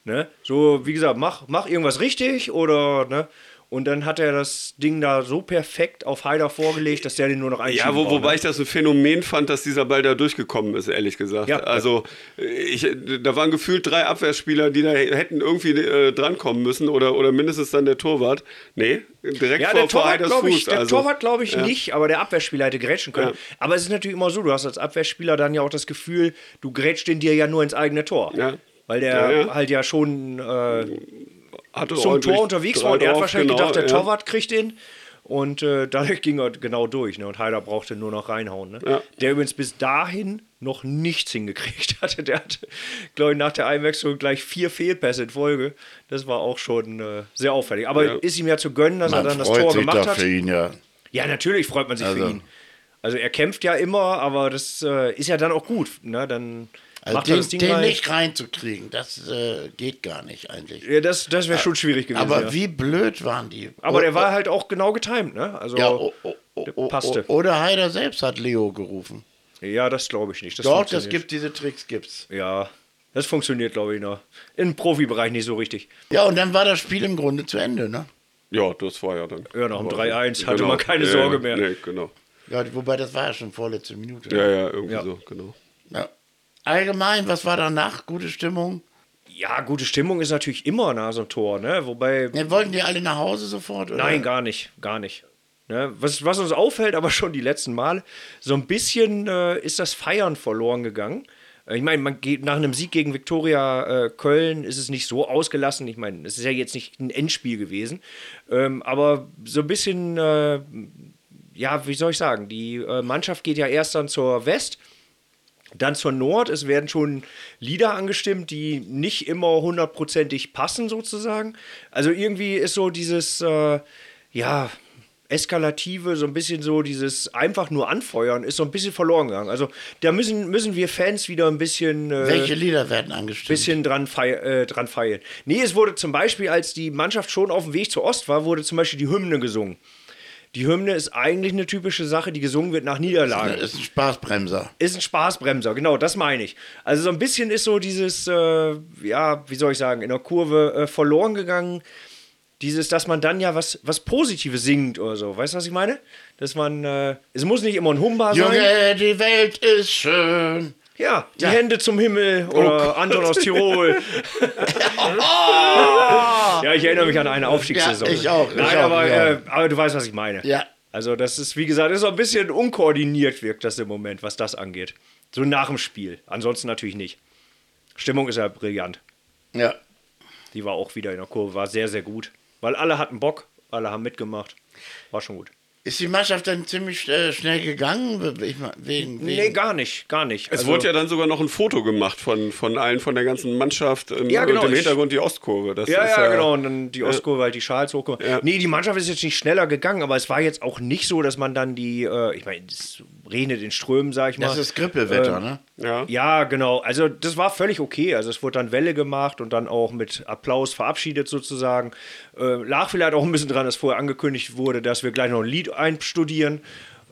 Ne? So, wie gesagt, mach, mach irgendwas richtig oder, ne? Und dann hat er das Ding da so perfekt auf Haider vorgelegt, dass der den nur noch einschieben Ja, wo, wobei ich das ein Phänomen fand, dass dieser Ball da durchgekommen ist, ehrlich gesagt. Ja. Also, ich, da waren gefühlt drei Abwehrspieler, die da hätten irgendwie äh, drankommen müssen oder, oder mindestens dann der Torwart. Nee, direkt Ja, vor, der vor Torwart Heiders glaube ich, Fuß. der also, Torwart glaube ich ja. nicht, aber der Abwehrspieler hätte grätschen können. Ja. Aber es ist natürlich immer so, du hast als Abwehrspieler dann ja auch das Gefühl, du grätschst den dir ja nur ins eigene Tor. Weil der halt ja schon äh, Hatte zum Tor unterwegs war und er hat wahrscheinlich genau, gedacht, der ja. Torwart kriegt den. Und äh, dadurch ging er genau durch. Ne? Und Heider brauchte nur noch reinhauen. Ne? Ja. Der übrigens bis dahin noch nichts hingekriegt hatte. Der hatte, glaube ich, nach der Einwechslung gleich vier Fehlpässe in Folge. Das war auch schon äh, sehr auffällig. Aber Ja. ist ihm ja zu gönnen, dass er Man dann das freut Tor sich gemacht hat. für ihn, ja. Ja, natürlich freut man sich für Also- ihn. Also er kämpft ja immer, aber das äh, ist ja dann auch gut. Ne? Dann Also macht den, das Ding den nicht reinzukriegen, das äh, geht gar nicht eigentlich. Ja, das das wäre schon schwierig gewesen. Aber ja. wie blöd waren die? aber der O- war halt auch genau getimed, ne? Also Ja, o, o, o, der o, passte. oder Heider selbst hat Leo gerufen. Ja, das glaube ich nicht. Das Doch, das gibt diese Tricks, gibt's. Ja, das funktioniert, glaube ich, noch. Im Profibereich nicht so richtig. Ja, und dann war das Spiel im Grunde zu Ende, ne? Ja, das war ja dann. Ja, nach dem Aber- 3-1 hatte man keine Ja, Sorge mehr. Nee, genau. Ja, wobei das war ja schon vorletzte Minute. Ja, ja, irgendwie Ja. so, genau. Ja. Allgemein, was war danach? Gute Stimmung? Ja, gute Stimmung ist natürlich immer nach so einem Tor, ne? Wobei, Ja, wollten die alle nach Hause sofort? Oder? nein, gar nicht, gar nicht. Ne? Was, was uns auffällt, aber schon die letzten Male, so ein bisschen äh, ist das Feiern verloren gegangen. Äh, Ich meine, man geht nach einem Sieg gegen Viktoria äh, Köln ist es nicht so ausgelassen. Ich meine, es ist ja jetzt nicht ein Endspiel gewesen. Ähm, aber so ein bisschen, äh, ja, wie soll ich sagen, die äh, Mannschaft geht ja erst dann zur West, dann zur Nord. Es werden schon Lieder angestimmt, die nicht immer hundertprozentig passen, sozusagen. Also irgendwie ist so dieses, äh, ja, Eskalative, so ein bisschen so dieses einfach nur anfeuern, ist so ein bisschen verloren gegangen. Also da müssen, müssen wir Fans wieder ein bisschen. Äh, Welche Lieder werden angestimmt? bisschen dran, fei äh, dran feilen. Nee, es wurde zum Beispiel, als die Mannschaft schon auf dem Weg zur Ost war, wurde zum Beispiel die Hymne gesungen. Die Hymne ist eigentlich eine typische Sache, die gesungen wird nach Niederlagen. Ist ein Spaßbremser. Ist ein Spaßbremser, genau, das meine ich. Also so ein bisschen ist so dieses, äh, ja, wie soll ich sagen, in der Kurve äh, verloren gegangen. Dieses, dass man dann ja was, was Positives singt oder so. Weißt du, was ich meine? Dass man, äh, es muss nicht immer ein Humba sein. Junge, die Welt ist schön. Ja, die Ja. Hände zum Himmel oder Anton aus Tirol. ja, ich erinnere mich an eine Aufstiegssaison. Ja, ich auch, ich Nein, auch, aber, ja. äh, aber du weißt, was ich meine. Ja. Also, das ist, wie gesagt, ist so ein bisschen unkoordiniert, wirkt das im Moment, was das angeht. So nach dem Spiel. Ansonsten natürlich nicht. Stimmung ist ja brillant. Ja. Die war auch wieder in der Kurve, war sehr, sehr gut. Weil alle hatten Bock, alle haben mitgemacht. War schon gut. Ist die Mannschaft dann ziemlich äh, schnell gegangen? Ich mein, wegen, wegen Nee, gar nicht, gar nicht. Es Also- wurde ja dann sogar noch ein Foto gemacht von, von allen, von der ganzen Mannschaft im, Ja, genau, und im ich- Hintergrund die Ostkurve. Das Ja, ist ja, genau. Und dann die Ostkurve, halt die Schals hochgekommen. Ja. Nee, die Mannschaft ist jetzt nicht schneller gegangen, aber es war jetzt auch nicht so, dass man dann die, äh, ich meine, es regnet in Strömen, sag ich mal. Das ist Grippewetter, Ähm, ne? Ja. Ja, genau. Also das war völlig okay. Also es wurde dann Welle gemacht und dann auch mit Applaus verabschiedet sozusagen. Äh, lag vielleicht auch ein bisschen dran, dass vorher angekündigt wurde, dass wir gleich noch ein Lied einstudieren.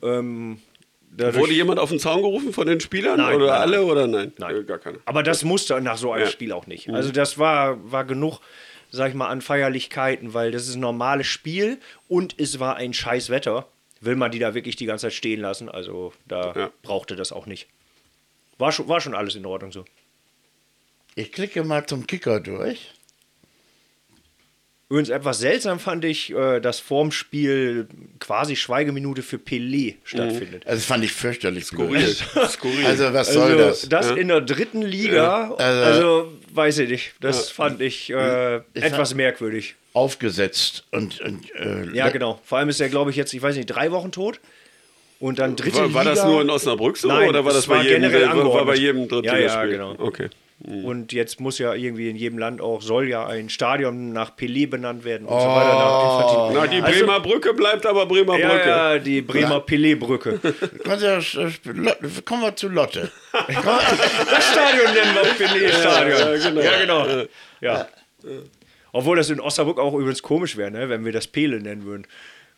Ähm, dadurch- Wurde jemand auf den Zaun gerufen von den Spielern? Nein, oder nein, alle nein. oder nein? Nein. Äh, Gar keine. Aber das musste nach so einem Ja. Spiel auch nicht. Also das war, war genug, sag ich mal, an Feierlichkeiten, weil das ist ein normales Spiel und es war ein scheiß Wetter. Will man die da wirklich die ganze Zeit stehen lassen? Also da Ja. brauchte das auch nicht. War schon, war schon alles in Ordnung so. Ich klicke mal zum Kicker durch. Übrigens etwas seltsam fand ich, äh, dass vorm Spiel quasi Schweigeminute für Pelé stattfindet. Also das fand ich fürchterlich Skurril. Skurril. Also was soll das? das in der dritten Liga, Also- also weiß ich nicht, das fand ich äh, Ich etwas fand- merkwürdig. Aufgesetzt und, und äh, Ja, genau. Vor allem ist er, glaube ich, jetzt, ich weiß nicht, drei Wochen tot. Und dann dritte war, war Liga. das nur in Osnabrück so Nein, oder war das das bei war jedem, generell war, war bei angeordnet. jedem Ja, Drittligaspiel? ja, genau. Okay. Und jetzt muss ja irgendwie in jedem Land auch, soll ja ein Stadion nach Pelé benannt werden und so weiter. Nach. Na, die Also- Bremer Brücke bleibt aber Bremer ja, Brücke. ja, die Bremer Pelé-Brücke. Kommen wir, Lotte- kommen wir zu Lotte. Das Stadion nennen wir Pelé-Stadion. Ja, ja, genau. Ja, genau. Ja. Obwohl das in Osnabrück auch übrigens komisch wäre, ne, wenn wir das Pele nennen würden.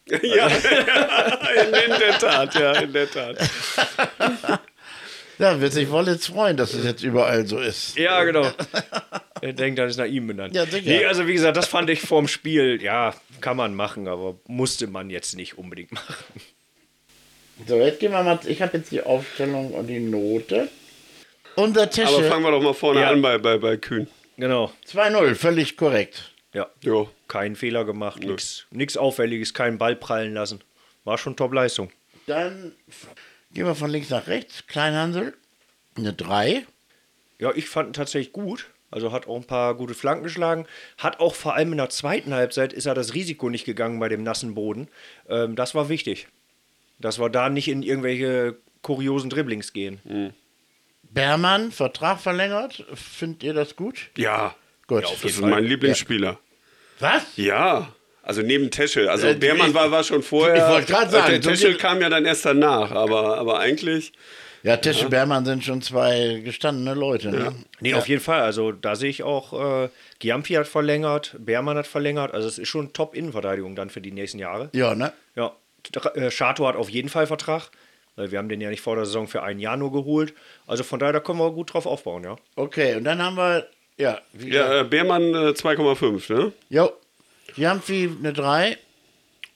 Ja, in, in der Tat, ja, in der Tat. Ja, wird sich Wollitz freuen, dass es jetzt überall so ist. Ja, genau. Er denkt, das ist nach ihm benannt. Ja, sicher. Nee, also wie gesagt, das fand ich vorm Spiel, ja, kann man machen, aber musste man jetzt nicht unbedingt machen. So, jetzt gehen wir mal. Ich habe jetzt die Aufstellung und die Note. Unser Aber Tische fangen wir doch mal vorne Ja. an bei, bei, bei Kühn. Genau. 2-0, völlig korrekt. Ja. Jo. Keinen Fehler gemacht, nichts Auffälliges, keinen Ball prallen lassen. War schon Top-Leistung. Dann gehen wir von links nach rechts. Kleinhansel, eine 3. Ja, ich fand ihn tatsächlich gut. Also hat auch ein paar gute Flanken geschlagen. Hat auch vor allem in der zweiten Halbzeit ist er das Risiko nicht gegangen bei dem nassen Boden. Ähm, das war wichtig. Dass wir da nicht in irgendwelche kuriosen Dribblings gehen. Bermann, Vertrag verlängert. Findet ihr das gut? Ja, Gut. das ist mein Lieblingsspieler. Was? Ja. Also neben Teschel. Also Äh, Beermann ich- war, war schon vorher. ich wollte gerade sagen, Äh, Der so Teschel kam ja dann erst danach, aber, aber eigentlich. Ja, Tesche Bermann sind schon zwei gestandene Leute. Ne? Nee, auf jeden Fall. Also da sehe ich auch, äh, Giampi hat verlängert, Beermann hat verlängert. Also es ist schon Top-Innenverteidigung dann für die nächsten Jahre. Ja, ne? Ja, Dr- äh, Schato hat auf jeden Fall Vertrag. Weil wir haben den ja nicht vor der Saison für ein Jahr nur geholt. Also von daher, da können wir gut drauf aufbauen, ja. Okay, und dann haben wir, ja, wie Ja, äh, Beermann äh, 2,5, ne? Jo. Jamfi eine 3.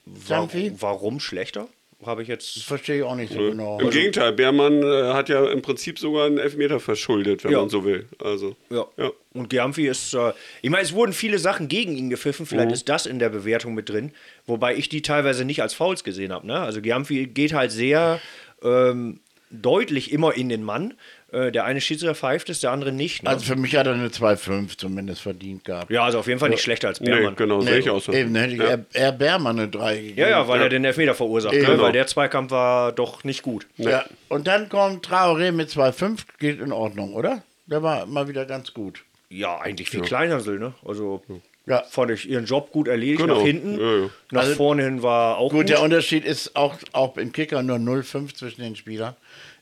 War, Jamfi? warum schlechter? Habe ich jetzt. Verstehe ich auch nicht so genau. Im Gegenteil, Beermann äh, hat ja im Prinzip sogar einen Elfmeter verschuldet, wenn Ja. man so will. Also, Ja. ja. Und Giamfi ist, äh, ich meine, es wurden viele Sachen gegen ihn gepfiffen, vielleicht ist das in der Bewertung mit drin, wobei ich die teilweise nicht als Fouls gesehen habe. Ne? Also Giamfi geht halt sehr ähm, deutlich immer in den Mann. Äh, der eine Schiedsrichter pfeift es, der andere nicht. Ne? Also für mich hat er eine 2,5 zumindest verdient gehabt. ja, also auf jeden Fall nicht schlechter als Nee, Beermann. genau, sehe ich auch so. Eben, hätte ich Ja. eher, eher Bermann eine 3 gegeben. Ja, ja, weil er den Elfmeter verursacht, ne? Genau. weil der Zweikampf war doch nicht gut. Ja. Und dann kommt Traoré mit 2,5, geht in Ordnung, oder? Der war mal wieder ganz gut. Ja, eigentlich wie Kleinhansel, ne? Also Ja. fand ich ihren Job gut erledigt Genau. nach hinten. Ja, ja. Nach Also- vorne hin war auch Gut, gut. der Unterschied ist auch, auch im Kicker nur 0,5 zwischen den Spielern.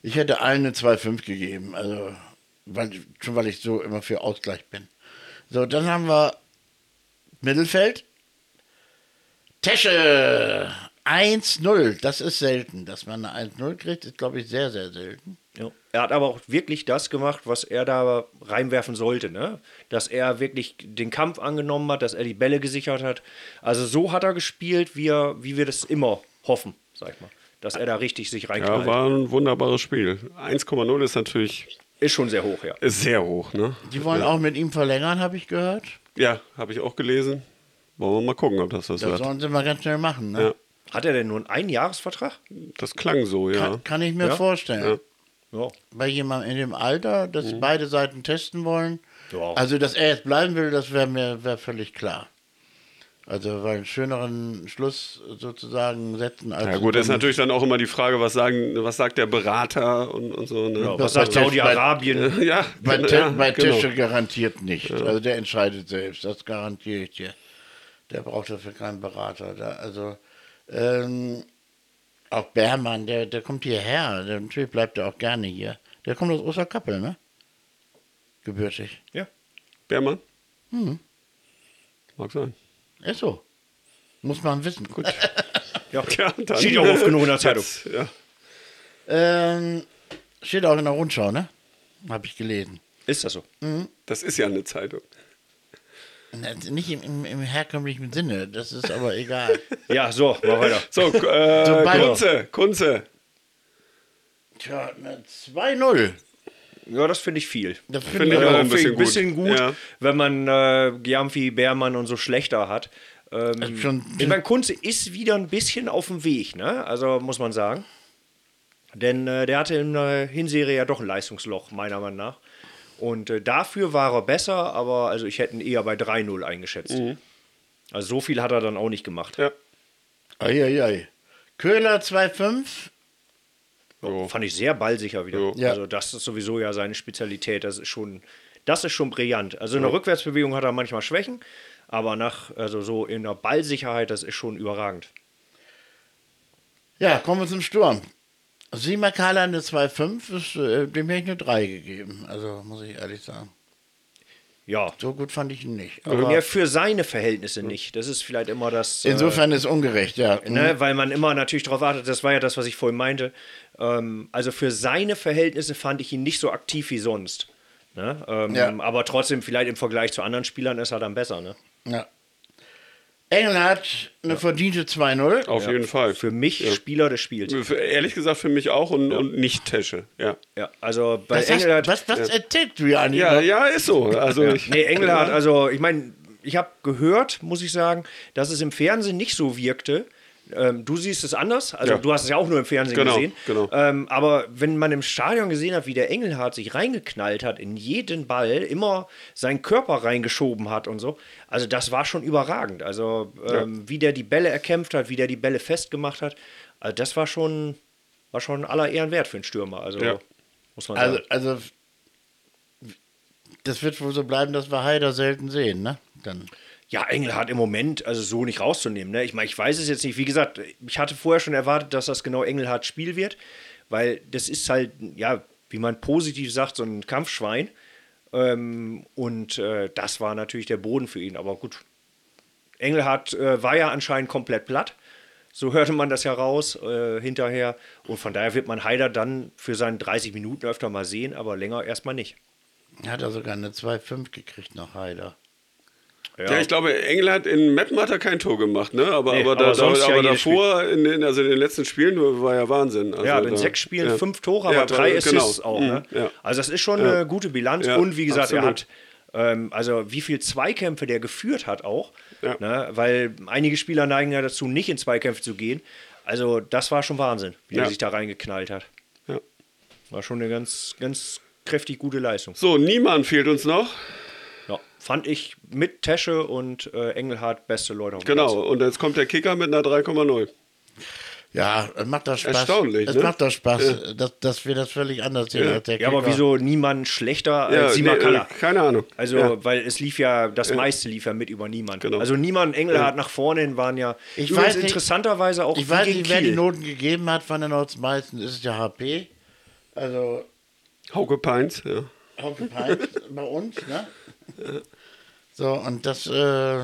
Ich hätte eine 2,5 gegeben, also weil, schon weil ich so immer für Ausgleich bin. So, dann haben wir Mittelfeld. Tesche 1-0, das ist selten. Dass man eine 1-0 kriegt, ist, glaube ich, sehr, sehr selten. Ja. Er hat aber auch wirklich das gemacht, was er da reinwerfen sollte, ne? Dass er wirklich den Kampf angenommen hat, dass er die Bälle gesichert hat. Also so hat er gespielt, wie, er, wie wir das immer hoffen, sag ich mal. Dass er da richtig sich Ja, reinknallt. war ein wunderbares Spiel. 1,0 ist natürlich Ist schon sehr hoch, ja. sehr hoch, ne? Die wollen auch mit ihm verlängern, habe ich gehört. Ja, habe ich auch gelesen. Wollen wir mal gucken, ob das was Das wird. sollen sie mal ganz schnell machen. Ne? Ja, Hat er denn nur einen Einjahresvertrag? das klang so, ja. Kann, kann ich mir Ja? vorstellen. Ja. bei jemandem in dem Alter, dass beide Seiten testen wollen. Ja. Also, dass er jetzt bleiben will, das wäre mir wär völlig klar. Also, weil einen schöneren Schluss sozusagen setzen als. Ja gut, ist natürlich dann auch immer die Frage, was sagen, was sagt der Berater und, und so. Ne? Ja, was sagt Saudi-Arabien? Ja, Bei, ja, bei genau. Tische garantiert nicht. Also, der entscheidet selbst, das garantiere ich dir. Der braucht dafür keinen Berater. Da, also, ähm, auch Bermann, der, der kommt hierher. Der, natürlich bleibt er auch gerne hier. Der kommt aus Osterkappel, ne? Gebürtig. Ja. Bermann? Hm. Mag sein. Ist so. Muss man wissen. Gut. Ja, dann, Steht ja auch oft genug in der Zeitung. Ja. ähm, steht auch in der Rundschau, ne? Habe ich gelesen. Ist das so? Das ist ja eine Zeitung. Nicht im, im, im herkömmlichen Sinne, das ist aber egal. Ja, so, mal weiter. So, äh, Sobald- Kunze, Kunze. Tja, ne, 2-0. Ja, das finde ich viel. Das Finde finde ich auch ein bisschen ein bisschen gut, Ja. wenn man äh, Giamfi, Beermann und so schlechter hat. Ähm, schon- ich meine, Kunze ist wieder ein bisschen auf dem Weg, ne? Also muss man sagen. Denn äh, der hatte in der Hinserie ja doch ein Leistungsloch, meiner Meinung nach. Und äh, dafür war er besser, aber also ich hätte ihn eher bei 3-0 eingeschätzt. Also so viel hat er dann auch nicht gemacht. Ja. Eieiei. Köhler 2-5. So. Fand ich sehr ballsicher wieder. Ja. Also das ist sowieso ja seine Spezialität. Das ist schon, das ist schon brillant. Also in der Rückwärtsbewegung hat er manchmal Schwächen, aber nach, also so in der Ballsicherheit, das ist schon überragend. Ja, kommen wir zum Sturm. Simakala eine 2-5, ist, äh, dem hätte ich eine 3 gegeben. Also muss ich ehrlich sagen. Ja. So gut fand ich ihn nicht. Aber Aber mehr für seine Verhältnisse nicht. Das ist vielleicht immer das. insofern ist ungerecht, ja. Äh, ne, weil man immer natürlich darauf wartet, das war ja das, was ich vorhin meinte. Ähm, also für seine Verhältnisse fand ich ihn nicht so aktiv wie sonst. Ne? Ähm, Ja. Aber trotzdem, vielleicht im Vergleich zu anderen Spielern ist er dann besser. Ne? Ja. Engelhardt eine verdiente 2-0. Auf jeden Fall. Für mich Spieler des Spiels. Ehrlich gesagt für mich auch und, und nicht Tesche. Ja. Ja, also bei Was, hast, Engelhardt. was, was erzählst du ja? Ja, ja, ist so. Also ich, Nee, Engelhardt, also ich meine, ich habe gehört, muss ich sagen, dass es im Fernsehen nicht so wirkte. Ähm, du siehst es anders, also Ja. du hast es ja auch nur im Fernsehen Genau, gesehen. genau. Ähm, aber wenn man im Stadion gesehen hat, wie der Engelhardt sich reingeknallt hat in jeden Ball, immer seinen Körper reingeschoben hat und so, also das war schon überragend. Also ähm, wie der die Bälle erkämpft hat, wie der die Bälle festgemacht hat, also das war schon, war schon aller Ehren wert für einen Stürmer. Also Ja. muss man sagen. Also, also, das wird wohl so bleiben, dass wir Haider selten sehen, ne? Dann. Ja, Engelhardt im Moment, also so nicht rauszunehmen. Ne? Ich meine, ich weiß es jetzt nicht. Wie gesagt, ich hatte vorher schon erwartet, dass das genau Engelhardt Spiel wird, weil das ist halt, ja, wie man positiv sagt, so ein Kampfschwein. Ähm, und äh, das war natürlich der Boden für ihn. Aber gut, Engelhardt äh, war ja anscheinend komplett platt. So hörte man das ja raus äh, hinterher. Und von daher wird man Haider dann für seine 30 Minuten öfter mal sehen, aber länger erstmal nicht. Hat er sogar eine 2-5 gekriegt nach Haider. Ja. ich glaube, England in Meppen hat er kein Tor gemacht, ne? Aber, Nee, aber, da, aber da, ja aber jedes davor, in den, also in den letzten Spielen, war ja Wahnsinn. Also ja, in da, sechs Spielen ja. fünf Tore, aber Ja, drei genau. Assists auch. Ne? Mhm, ja. Also das ist schon Ja. eine gute Bilanz. Ja, und wie gesagt, er absolut. hat, ähm, also wie viel Zweikämpfe der geführt hat auch. Ja. Ne? Weil einige Spieler neigen ja dazu, nicht in Zweikämpfe zu gehen. Also das war schon Wahnsinn, wie Ja. er sich da reingeknallt hat. Ja. War schon eine ganz, ganz kräftig gute Leistung. So, niemand fehlt uns noch. Ja, fand ich mit Tesche und äh, Engelhardt beste Leute Genau, Platz. und jetzt kommt der Kicker mit einer 3,0. Ja, es macht das Spaß. Erstaunlich, Es ne? macht das Spaß, dass, dass wir das völlig anders sehen als der Ja, aber wieso niemand schlechter Ja, als nee, äh, keine Ahnung. Also, Ja. weil es lief ja, das meiste lief ja mit über niemand. Genau. Also niemand, Engelhardt nach vorne hin waren ja Ich weiß nicht- interessanterweise auch Ich weiß nicht, wer die. Noten gegeben hat von den Notes meisten. Ist es ja HP. Also Hauke Peins, ja. Hauke Peins bei uns, ne? So, und das, äh,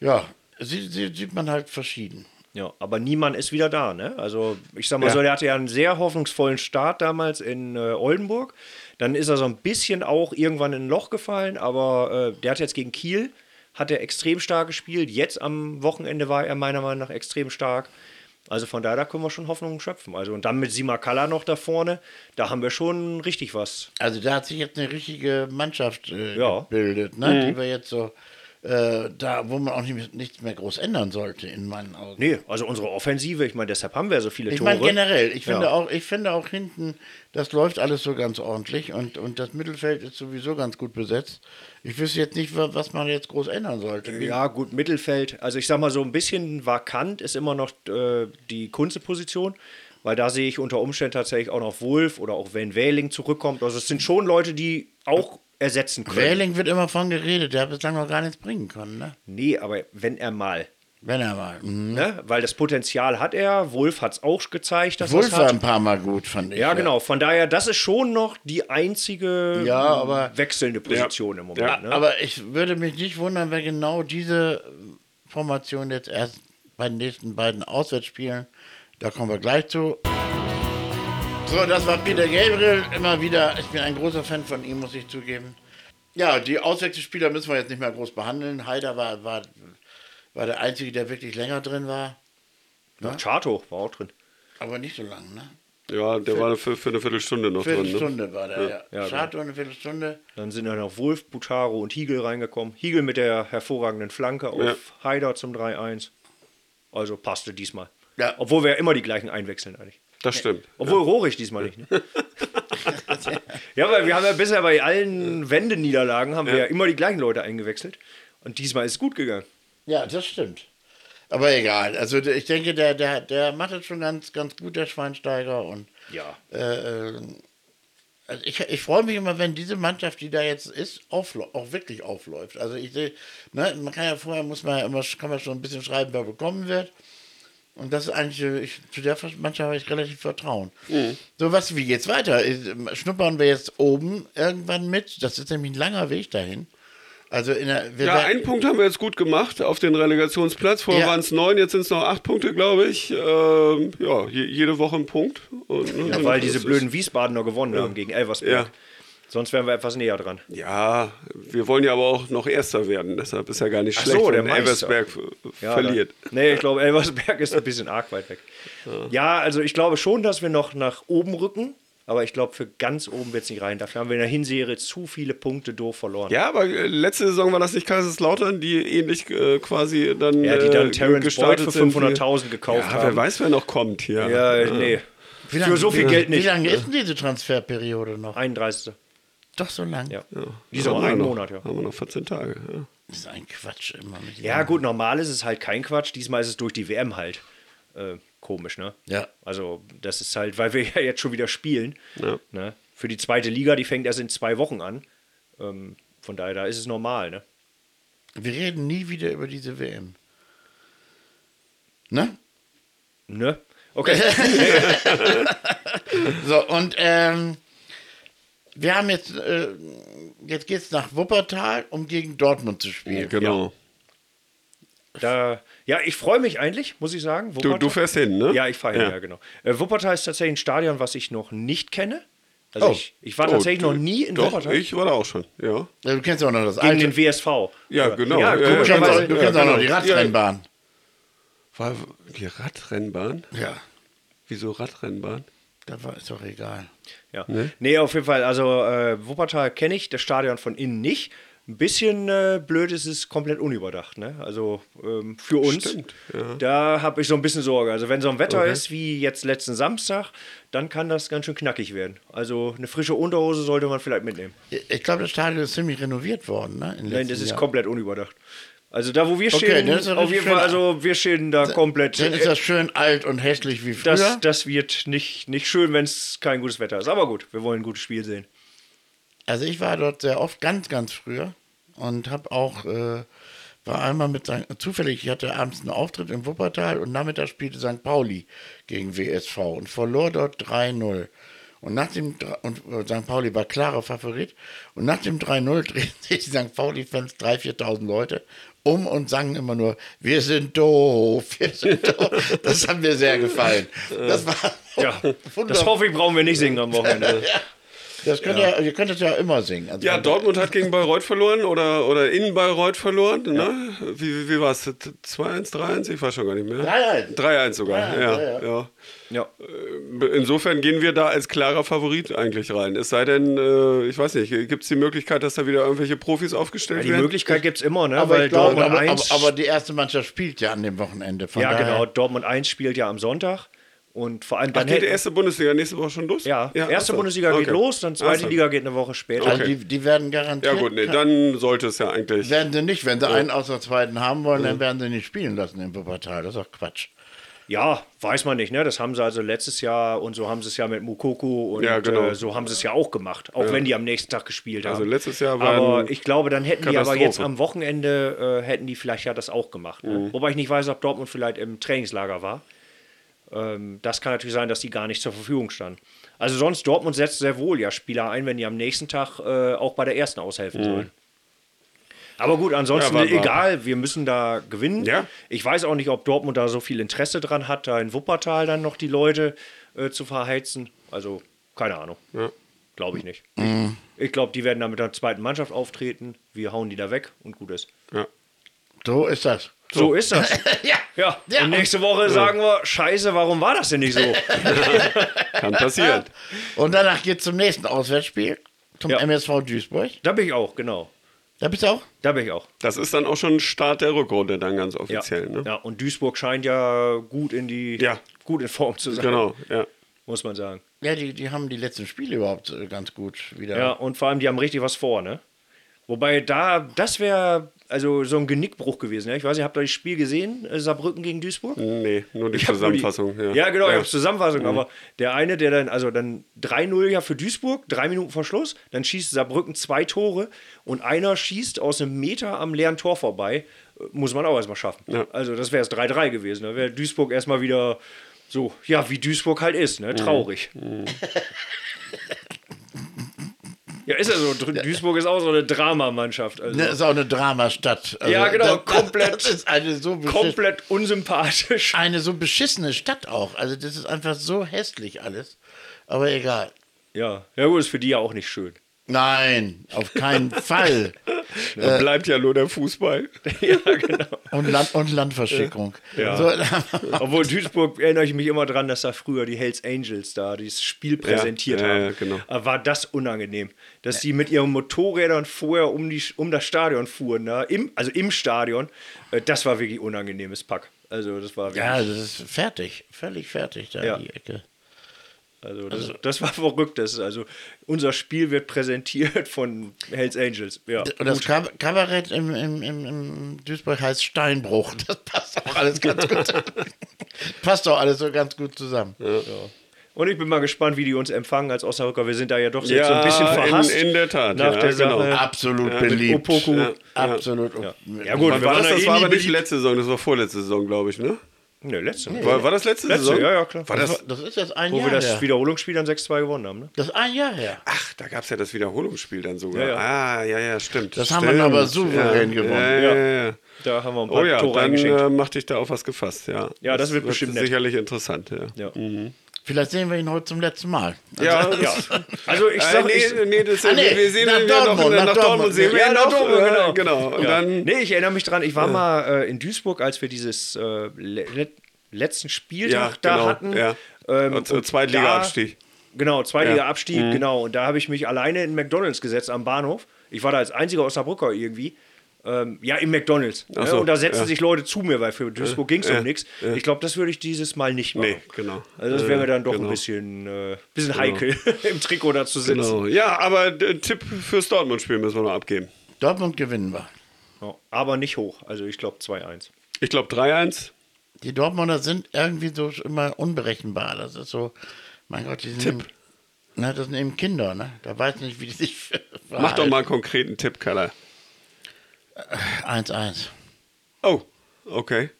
ja, sieht, sieht, man halt verschieden. Ja, aber niemand ist wieder da, ne? Also, ich sag mal Ja. so, der hatte ja einen sehr hoffnungsvollen Start damals in äh, Oldenburg. Dann ist er so ein bisschen auch irgendwann in ein Loch gefallen, aber äh, der hat jetzt gegen Kiel, hat er extrem stark gespielt. Jetzt am Wochenende war er meiner Meinung nach extrem stark. Also von daher, da können wir schon Hoffnung schöpfen. Also und dann mit Simakala noch da vorne, da haben wir schon richtig was. Also da hat sich jetzt eine richtige Mannschaft äh, Ja. gebildet, ne? die wir jetzt so, äh, da, wo man auch nicht, nichts mehr groß ändern sollte, in meinen Augen. Nee, also unsere Offensive, ich meine, deshalb haben wir so viele Ich Tore. meine generell, ich finde, Ja. auch, ich finde auch hinten, das läuft alles so ganz ordentlich und, und das Mittelfeld ist sowieso ganz gut besetzt. Ich wüsste jetzt nicht, wa- was man jetzt groß ändern sollte. Ja, gut, Mittelfeld. Also ich sag mal so ein bisschen vakant ist immer noch äh, die Kunze-Position, weil da sehe ich unter Umständen tatsächlich auch noch Wolf oder auch wenn Wähling zurückkommt. Also es sind schon Leute, die auch ersetzen können. Wähling wird immer von geredet, der hat bislang noch gar nichts bringen können, ne? Nee, aber wenn er mal. Wenn er mal. Mhm. Ne? Weil das Potenzial hat er. Wolf hat es auch gezeigt, dass er Wolf war ein paar Mal gut, fand ich. Ja, genau. Von daher, das ist schon noch die einzige Ja, aber- wechselnde Position im Moment. Ja, ne? Aber ich würde mich nicht wundern, wenn genau diese Formation jetzt erst bei den nächsten beiden Auswärtsspielen, da kommen wir gleich zu. So, das war Peter Gabriel, immer wieder. Ich bin ein großer Fan von ihm, muss ich zugeben. Ja, die Auswechselspieler müssen wir jetzt nicht mehr groß behandeln. Haider war, war, war der Einzige, der wirklich länger drin war, ja, Chato war auch drin. aber nicht so lang, ne? Ja, der war für, für eine Viertelstunde noch drin. Ne? Viertelstunde war der, ja. Ja, Schade, eine Viertelstunde. Dann sind dann noch Wolf, Butaro und Hiegel reingekommen. Hiegel mit der hervorragenden Flanke auf Ja. Haider zum 3-1. Also passte diesmal. Ja. Obwohl wir ja immer die gleichen einwechseln eigentlich. Das stimmt. Obwohl Rohrig diesmal nicht. Ne? ja, weil wir haben ja bisher bei allen Wendeniederlagen haben wir ja immer die gleichen Leute eingewechselt. Und diesmal ist es gut gegangen. Ja, das stimmt. Aber egal. Also ich denke, der, der, der macht es schon ganz, ganz gut, der Schweinsteiger. Und Ja. äh, äh, also ich, ich freue mich immer, wenn diese Mannschaft, die da jetzt ist, auch wirklich aufläuft. Also ich sehe, ne, man kann ja vorher, muss man ja immer, kann man schon ein bisschen schreiben, wer bekommen wird. Und das ist eigentlich, äh, ich, zu der Mannschaft habe ich relativ Vertrauen. So, was, wie geht's weiter? Ähm, Schnuppern wir jetzt oben irgendwann mit? Das ist nämlich ein langer Weg dahin. Also in der, wir Ja, einen Punkt haben wir jetzt gut gemacht auf den Relegationsplatz. Vorher Ja. waren es neun, jetzt sind es noch acht Punkte, glaube ich. Ähm, ja, je, jede Woche ein Punkt. Und, Ja, und weil diese blöden Wiesbadener gewonnen haben gegen Elversberg. Ja. Sonst wären wir etwas näher dran. Ja, wir wollen ja aber auch noch Erster werden. Deshalb ist ja gar nicht Ach schlecht, so, der wenn Meister. Elversberg Ja, verliert. Da, nee, ich glaube, Elversberg ist ein bisschen arg weit weg. Ja. also ich glaube schon, dass wir noch nach oben rücken. Aber ich glaube, für ganz oben wird es nicht rein. Dafür haben wir in der Hinserie zu viele Punkte doof verloren. Ja, aber äh, letzte Saison war das nicht Kaiserslautern, die ähnlich äh, quasi dann. Ja, die dann äh, Terrence Boyd für sind. 500.000 gekauft ja, haben. Wer weiß, wer noch kommt hier. Ja, nee. Wie Für so viel Geld Wie nicht. lange ist denn diese Transferperiode noch? 31. Doch so lang? Ja. Ja. Dieser Haben wir einen noch, Monat, ja. Haben wir noch 14 Tage. Ja. Das ist ein Quatsch immer mit Ja, gut, normal ist es halt kein Quatsch. Diesmal ist es durch die WM halt äh, komisch, ne? Ja. Also, das ist halt, weil wir ja jetzt schon wieder spielen. Ja. Ne? Für die zweite Liga, die fängt erst in zwei Wochen an. Ähm, von daher, da ist es normal, ne? Wir reden nie wieder über diese WM. Ne? Ne? Okay. So, und ähm, wir haben jetzt, äh, jetzt geht es nach Wuppertal, um gegen Dortmund zu spielen. Genau. da, ja, ich freue mich eigentlich, muss ich sagen. Du, du fährst hin, ne? Ja, ich fahre hin, ja, Ja. genau. Äh, Wuppertal ist tatsächlich ein Stadion, was ich noch nicht kenne. Also Oh. ich, ich war Oh, tatsächlich du- noch nie in Doch, Wuppertal. ich war da auch schon, ja. Ja, Du kennst ja auch noch das Gegen alte. den WSV. Ja, genau. Ja, Ja, du kennst, auch, du ja, kennst auch noch die genau. Radrennbahn. War die Radrennbahn? Ja. Wieso Radrennbahn? Da war, ist doch egal. Ja. Ne? Nee, auf jeden Fall. Also äh, Wuppertal kenne ich, das Stadion von innen nicht. Ein bisschen äh, blöd ist es komplett unüberdacht, ne? Also ähm, für uns. Stimmt, ja. Da habe ich so ein bisschen Sorge. Also wenn so ein Wetter ist wie jetzt letzten Samstag, dann kann das ganz schön knackig werden. Also eine frische Unterhose sollte man vielleicht mitnehmen. Ich glaube, das Stadion ist ziemlich renoviert worden, ne? Nein, das ist Jahren. komplett unüberdacht. Also da, wo wir Okay, ja auf jeden Fall, also wir stehen da komplett. Dann ist das schön alt und hässlich wie früher. das, das wird nicht, nicht schön, wenn es kein gutes Wetter ist. Aber gut, wir wollen ein gutes Spiel sehen. Also ich war dort sehr oft, ganz, ganz früher und habe auch, äh, war einmal mit St. zufällig, ich hatte abends einen Auftritt in Wuppertal und nachmittags spielte St. Pauli gegen WSV und verlor dort 3-0. Und nach dem, und äh, St. Pauli war klarer Favorit. Und nach dem 3-0 drehten sich die St. Pauli-Fans 3.000, 4.000 Leute um und sangen immer nur, wir sind doof, wir sind doof. Das hat mir sehr gefallen. Das war Ja, das wunderbar. hoffe ich, brauchen wir nicht singen am Wochenende. Das könnt ihr, ihr könnt es ja immer singen. Also Ja, Dortmund hat gegen Bayreuth verloren oder, oder in Bayreuth verloren. Ne? Wie, wie war es? 2-1, 3-1? Ich weiß schon gar nicht mehr. 3-1. 3-1 sogar, 3-1, ja. ja, ja. Ja. Insofern gehen wir da als klarer Favorit eigentlich rein. Es sei denn, äh, ich weiß nicht, gibt es die Möglichkeit, dass da wieder irgendwelche Profis aufgestellt Ja, die werden? Möglichkeit gibt es immer, ne? Aber, Weil glaube, Dortmund aber, aber, 1 aber die erste Mannschaft spielt ja an dem Wochenende. Von Ja, daher, genau. Dortmund 1 spielt ja am Sonntag. Und vor allem Ach, dann. geht die erste Bundesliga nächste Woche schon los? ja, erste ach so. Bundesliga geht Okay. los, dann zweite Ach so. Liga geht eine Woche später. Also Okay. die, die werden garantiert. Ja gut, nee, dann sollte es ja eigentlich... werden sie nicht, wenn sie einen aus der zweiten haben wollen, dann werden sie nicht spielen lassen im Wuppertal. Das ist doch Quatsch. Ja, weiß man nicht, ne? Das haben sie also letztes Jahr und so haben sie es ja mit Mukoko und Ja, genau. äh, so haben sie es ja auch gemacht, auch wenn die am nächsten Tag gespielt haben. Also letztes Jahr war Aber ich glaube, dann hätten die aber jetzt am Wochenende äh, hätten die vielleicht ja das auch gemacht. Ne? Mhm. Wobei ich nicht weiß, ob Dortmund vielleicht im Trainingslager war. Ähm, das kann natürlich sein, dass die gar nicht zur Verfügung standen. Also sonst Dortmund setzt sehr wohl ja Spieler ein, wenn die am nächsten Tag äh, auch bei der ersten aushelfen sollen. Aber gut, ansonsten Mhm. Ja, war- war- egal, wir müssen da gewinnen. Ja. Ich weiß auch nicht, ob Dortmund da so viel Interesse dran hat, da in Wuppertal dann noch die Leute äh, zu verheizen. Also, keine Ahnung. Ja. Glaube ich nicht. Ich glaube, die werden da mit der zweiten Mannschaft auftreten. Wir hauen die da weg und gut ist. Ja. So ist das. So ist das. Ja. Ja, Ja. und nächste Woche sagen wir, scheiße, warum war das denn nicht so? Kann passieren. Und danach geht es zum nächsten Auswärtsspiel, zum Ja. MSV Duisburg. Da bin ich auch, genau. Da bist du auch? Da bin ich auch. Das ist dann auch schon Start der Rückrunde dann ganz Ja. offiziell. Ne? ja, und Duisburg scheint ja gut in die Ja. gut in Form zu sein, Genau, ja. muss man sagen. Ja, die, die haben die letzten Spiele überhaupt äh, ganz gut wieder. Ja, und vor allem, die haben richtig was vor, ne? Wobei da, das wäre also so ein Genickbruch gewesen. Ja? Ich weiß nicht, habt ihr das Spiel gesehen? äh, Saarbrücken gegen Duisburg? Nee, nur die Ich hab nur die- Zusammenfassung. ja. Ja, genau, ich ja. habe Zusammenfassung. Aber der eine, der dann, also dann 3-0 ja für Duisburg, drei Minuten vor Schluss, dann schießt Saarbrücken zwei Tore und einer schießt aus einem Meter am leeren Tor vorbei. Äh, Muss man auch erstmal schaffen. Ja. Also das wäre es 3-3 gewesen. Da wäre Duisburg erstmal wieder so, ja, wie Duisburg halt ist, Mhm. ne? Traurig. Ja, ist ja so. Duisburg ist auch so eine Dramamannschaft. Also. Ne, ist auch eine Dramastadt. Also, Ja, genau, das, komplett- Das ist eine so, Komplett unsympathisch. eine so beschissene Stadt auch. Also das ist einfach so hässlich alles. Aber egal. Ja, ja gut, ist für die ja auch nicht schön. Nein, auf keinen Fall. Da bleibt ja nur der Fußball. ja, genau. Und, Land, und Landverschickung. Ja. So, Obwohl Duisburg erinnere ich mich immer dran, dass da früher die Hells Angels da dieses Spiel präsentiert ja, haben. ja, genau. Aber War das unangenehm, dass die mit ihren Motorrädern vorher um, die, um das Stadion fuhren, da, im, also im Stadion. Äh, Das war wirklich unangenehmes Pack. Also das war wirklich, ja, das ist fertig. Völlig fertig da Ja. die Ecke. Also das, das war verrückt. Das, also unser Spiel wird präsentiert von Hells Angels. Ja, Und das Kab- Kabarett im, im, im, im Duisburg heißt Steinbruch. Das passt auch alles ganz gut. passt auch alles so ganz gut zusammen. Und ich bin mal gespannt, wie die uns empfangen als Osnabrücker. Wir sind da ja doch jetzt Ja, so ein bisschen verhasst. in, in der Tat. nach ja, der genau. Sache. Absolut Ja, beliebt. Opoku. Ja. Absolut. Ja. Ja, gut, wir war waren das? da Das eh war aber nicht beliebt. letzte Saison, das war vorletzte Saison, glaube ich, ne? Ne, letzte. War, war das letzte, Letzte, Saison? ja, ja, klar. War das, Das ist jetzt ein Wo Jahr wir das her. Wiederholungsspiel dann 6-2 gewonnen haben. Ne? Das ist ein Jahr her. ach, da gab es ja das Wiederholungsspiel dann sogar. Ja, ja. Ah, ja, ja, stimmt. Das haben stimmt. wir aber souverän ja. gewonnen. Ja, ja, ja. Da haben wir ein paar Oh ja, Tore dann eingeschenkt. äh, macht dich da auf was gefasst, ja. Ja, das wird bestimmt nett. sicherlich interessant, ja. ja. Vielleicht sehen wir ihn heute zum letzten Mal. Ja, ja. Also ich Äh, sag, nee, ich, nee, das, Ah, nee, wir, wir sehen nach ihn ja noch Dortmund, nach, nach Dortmund, Dortmund. sehen wir Ja, ihn nach noch. Dortmund, äh, genau. genau. Und ja. dann, nee, ich erinnere mich dran, ich war mal äh, in Duisburg, als wir dieses äh, le le letzten Spieltag ja, da genau, hatten. Ja. Ähm, und und Zweitliga-Abstieg. Genau, Zweitliga-Abstieg, Mhm. genau. Und da habe ich mich alleine in McDonalds gesetzt am Bahnhof Ich war da als einziger Osnabrücker irgendwie. Ähm, ja, im McDonalds. Ne? so, Und da setzen ja. sich Leute zu mir, weil für Duisburg ging es um nichts. Ich glaube, das würde ich dieses Mal nicht machen. Nee, genau. Also das wäre mir dann doch Genau. ein bisschen, äh, bisschen heikel, im Trikot da zu sitzen. Genau. Ja, aber äh, Tipp fürs Dortmund-Spiel müssen wir noch abgeben. Dortmund gewinnen wir. Ja, aber nicht hoch. Also ich glaube 2-1. Ich glaube 3-1. Die Dortmunder sind irgendwie so immer unberechenbar. Das ist so, mein Gott, die sind eben, na, das sind eben Kinder, ne? Da weiß nicht, wie die sich verhalten. Mach doch mal einen konkreten Tipp, Kaller. 1-1. Oh, okay.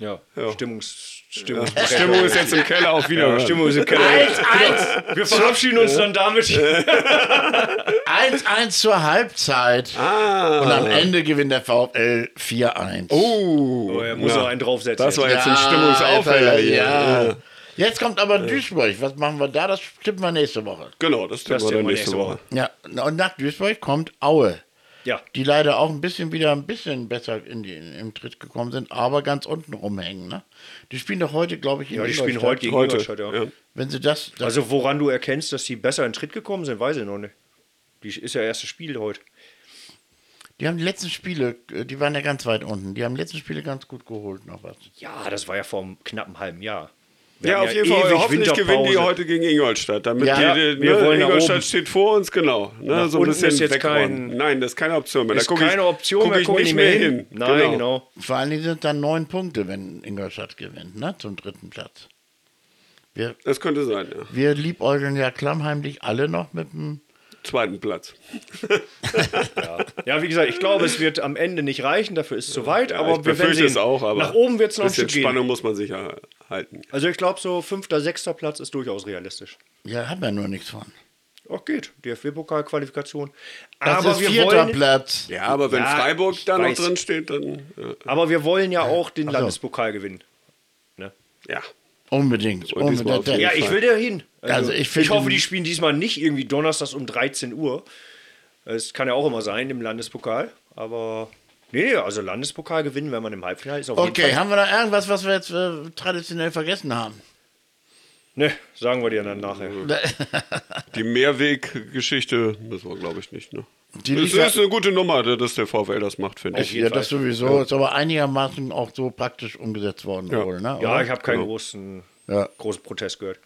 Ja, Ja. Stimmungs, Stimmungs Stimmung ist jetzt im Keller auch wieder. ja, Stimmung ist im Keller. 1-1. Wir verabschieden uns dann damit. 1-1 zur Halbzeit. Ah. Und am Ende gewinnt der VfL 4-1. Oh, Oh, er muss ja. noch einen draufsetzen. Das war jetzt. ein Stimmungsaufheller hier. Ja. Ja. Jetzt kommt aber Duisburg. Was machen wir da? Das tippen wir nächste Woche. Genau, das tippen Das wir dann tippen wir nächste nächste Woche. Ja, und nach Duisburg kommt Aue. Ja. Die leider auch ein bisschen wieder ein bisschen besser in die, in, im Tritt gekommen sind, aber ganz unten rumhängen. Ne? Die spielen doch heute, glaube ich, in ja, die spielen heute gegen Heute. Ingolstadt. Ja. Ja. Wenn sie das, das Also woran du erkennst, dass die besser in den Tritt gekommen sind, weiß ich noch nicht. Die ist ja erstes Spiel heute. die haben die letzten Spiele, äh, die waren ja ganz weit unten. Die haben die letzten Spiele ganz gut geholt noch was. Ja, das war ja vor einem knappen halben Jahr. Wir Ja, auf jeden Fall. Hoffentlich gewinnen die heute gegen Ingolstadt. Damit Ja, die, die, wir ne, wollen Ingolstadt steht vor uns, genau. Ne, so ein bisschen ist jetzt kein- Nein, das ist keine Option mehr. Da Ist guck ich, keine Option guck mehr, ich gucken nicht mehr hin. hin. Nein, genau. Vor allen Dingen sind dann neun Punkte, wenn Ingolstadt gewinnt, ne? zum dritten Platz. Wir, Das könnte sein, ja. wir liebäugeln ja klammheimlich alle noch mit dem. Zweiten Platz. Ja, wie gesagt, ich glaube, es wird am Ende nicht reichen, dafür ist es zu weit, Ja, aber ich wir werden sehen. es auch, aber Nach oben wird es noch ein bisschen Spannung gehen. muss man sich ja halten. Also ich glaube, so fünfter, sechster Platz ist durchaus realistisch. Ja, haben wir nur nichts von. Auch geht. DFB-Pokal-Qualifikation. Das Aber ist wir vierter wollen, Platz. Ja, aber wenn Ja, Freiburg da noch drin steht, dann ja. aber wir wollen ja auch den so. Landespokal gewinnen. Ne? ja. Unbedingt. Unbedingt. Ja, Fall. ich will da hin. Also, Also ich ich, hoffe, die spielen diesmal nicht irgendwie donnerstags um 13 Uhr. Es kann ja auch immer sein im Landespokal. Aber nee, also Landespokal gewinnen, wenn man im Halbfinale ist. Auf Okay, jeden Fall. haben wir da irgendwas, was wir jetzt äh, traditionell vergessen haben? Ne, sagen wir dir dann nachher. Die Mehrweggeschichte müssen wir, glaube ich, nicht. Ne? Die Das ja- ist eine gute Nummer, dass der VfL das macht, finde ich. Ja, das sowieso. Ist aber einigermaßen auch so praktisch umgesetzt worden. Ja. Wohl, ne? Ja, ich habe keinen Genau. großen, Ja. großen Protest gehört.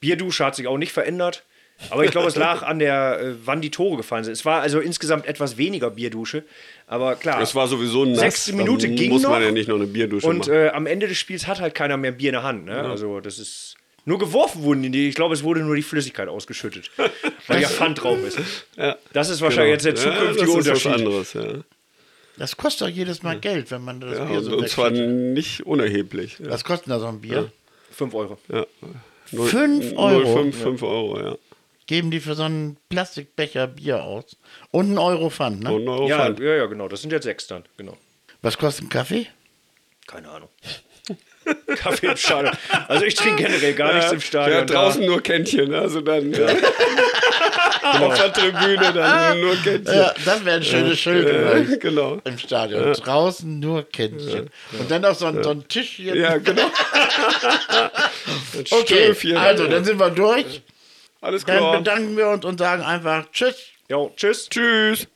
Bierdusche hat sich auch nicht verändert. Aber ich glaube, es lag an der, äh, wann die Tore gefallen sind. Es war also insgesamt etwas weniger Bierdusche. Aber klar. Es war sowieso nass. Sechste Minute ging muss man noch. ja nicht noch eine Bierdusche Und machen. äh, am Ende des Spiels hat halt keiner mehr Bier in der Hand. Ne? Also das ist. Nur geworfen wurden die. Ich glaube, es wurde nur die Flüssigkeit ausgeschüttet. weil ja Pfand drauf ist. ja. Das ist wahrscheinlich Genau. jetzt der zukünftige ja, das ist Unterschied. was anderes, ja. Das kostet doch jedes Mal Geld, wenn man das ja Bier und, so und zwar wegschüttet. nicht unerheblich. Ja. Was kostet da so ein Bier? 5 Euro. Ja. Null- Fünf Euro? 0,5 5 Euro, ja. Geben die für so einen Plastikbecher Bier aus. Und einen Euro Pfand, ne? Und einen Euro Ja, Pfand. ja, ja, genau. Das sind jetzt sechs dann. Genau. Was kostet ein Kaffee? Keine Ahnung. Kaffee im Stadion. Also ich trinke generell gar nichts im Stadion. Ja, draußen nur Kännchen, also dann ja. auf der Tribüne dann nur Kännchen. Ja, das wäre ein schönes Schild Ja, übrigens. genau. im Stadion. Draußen nur Kännchen. Und dann noch so ein, so ein Tisch hier. Ja, genau. Okay, also dann sind wir durch. Alles Dann klar. bedanken wir uns und sagen einfach Tschüss. Jo, tschüss. Tschüss.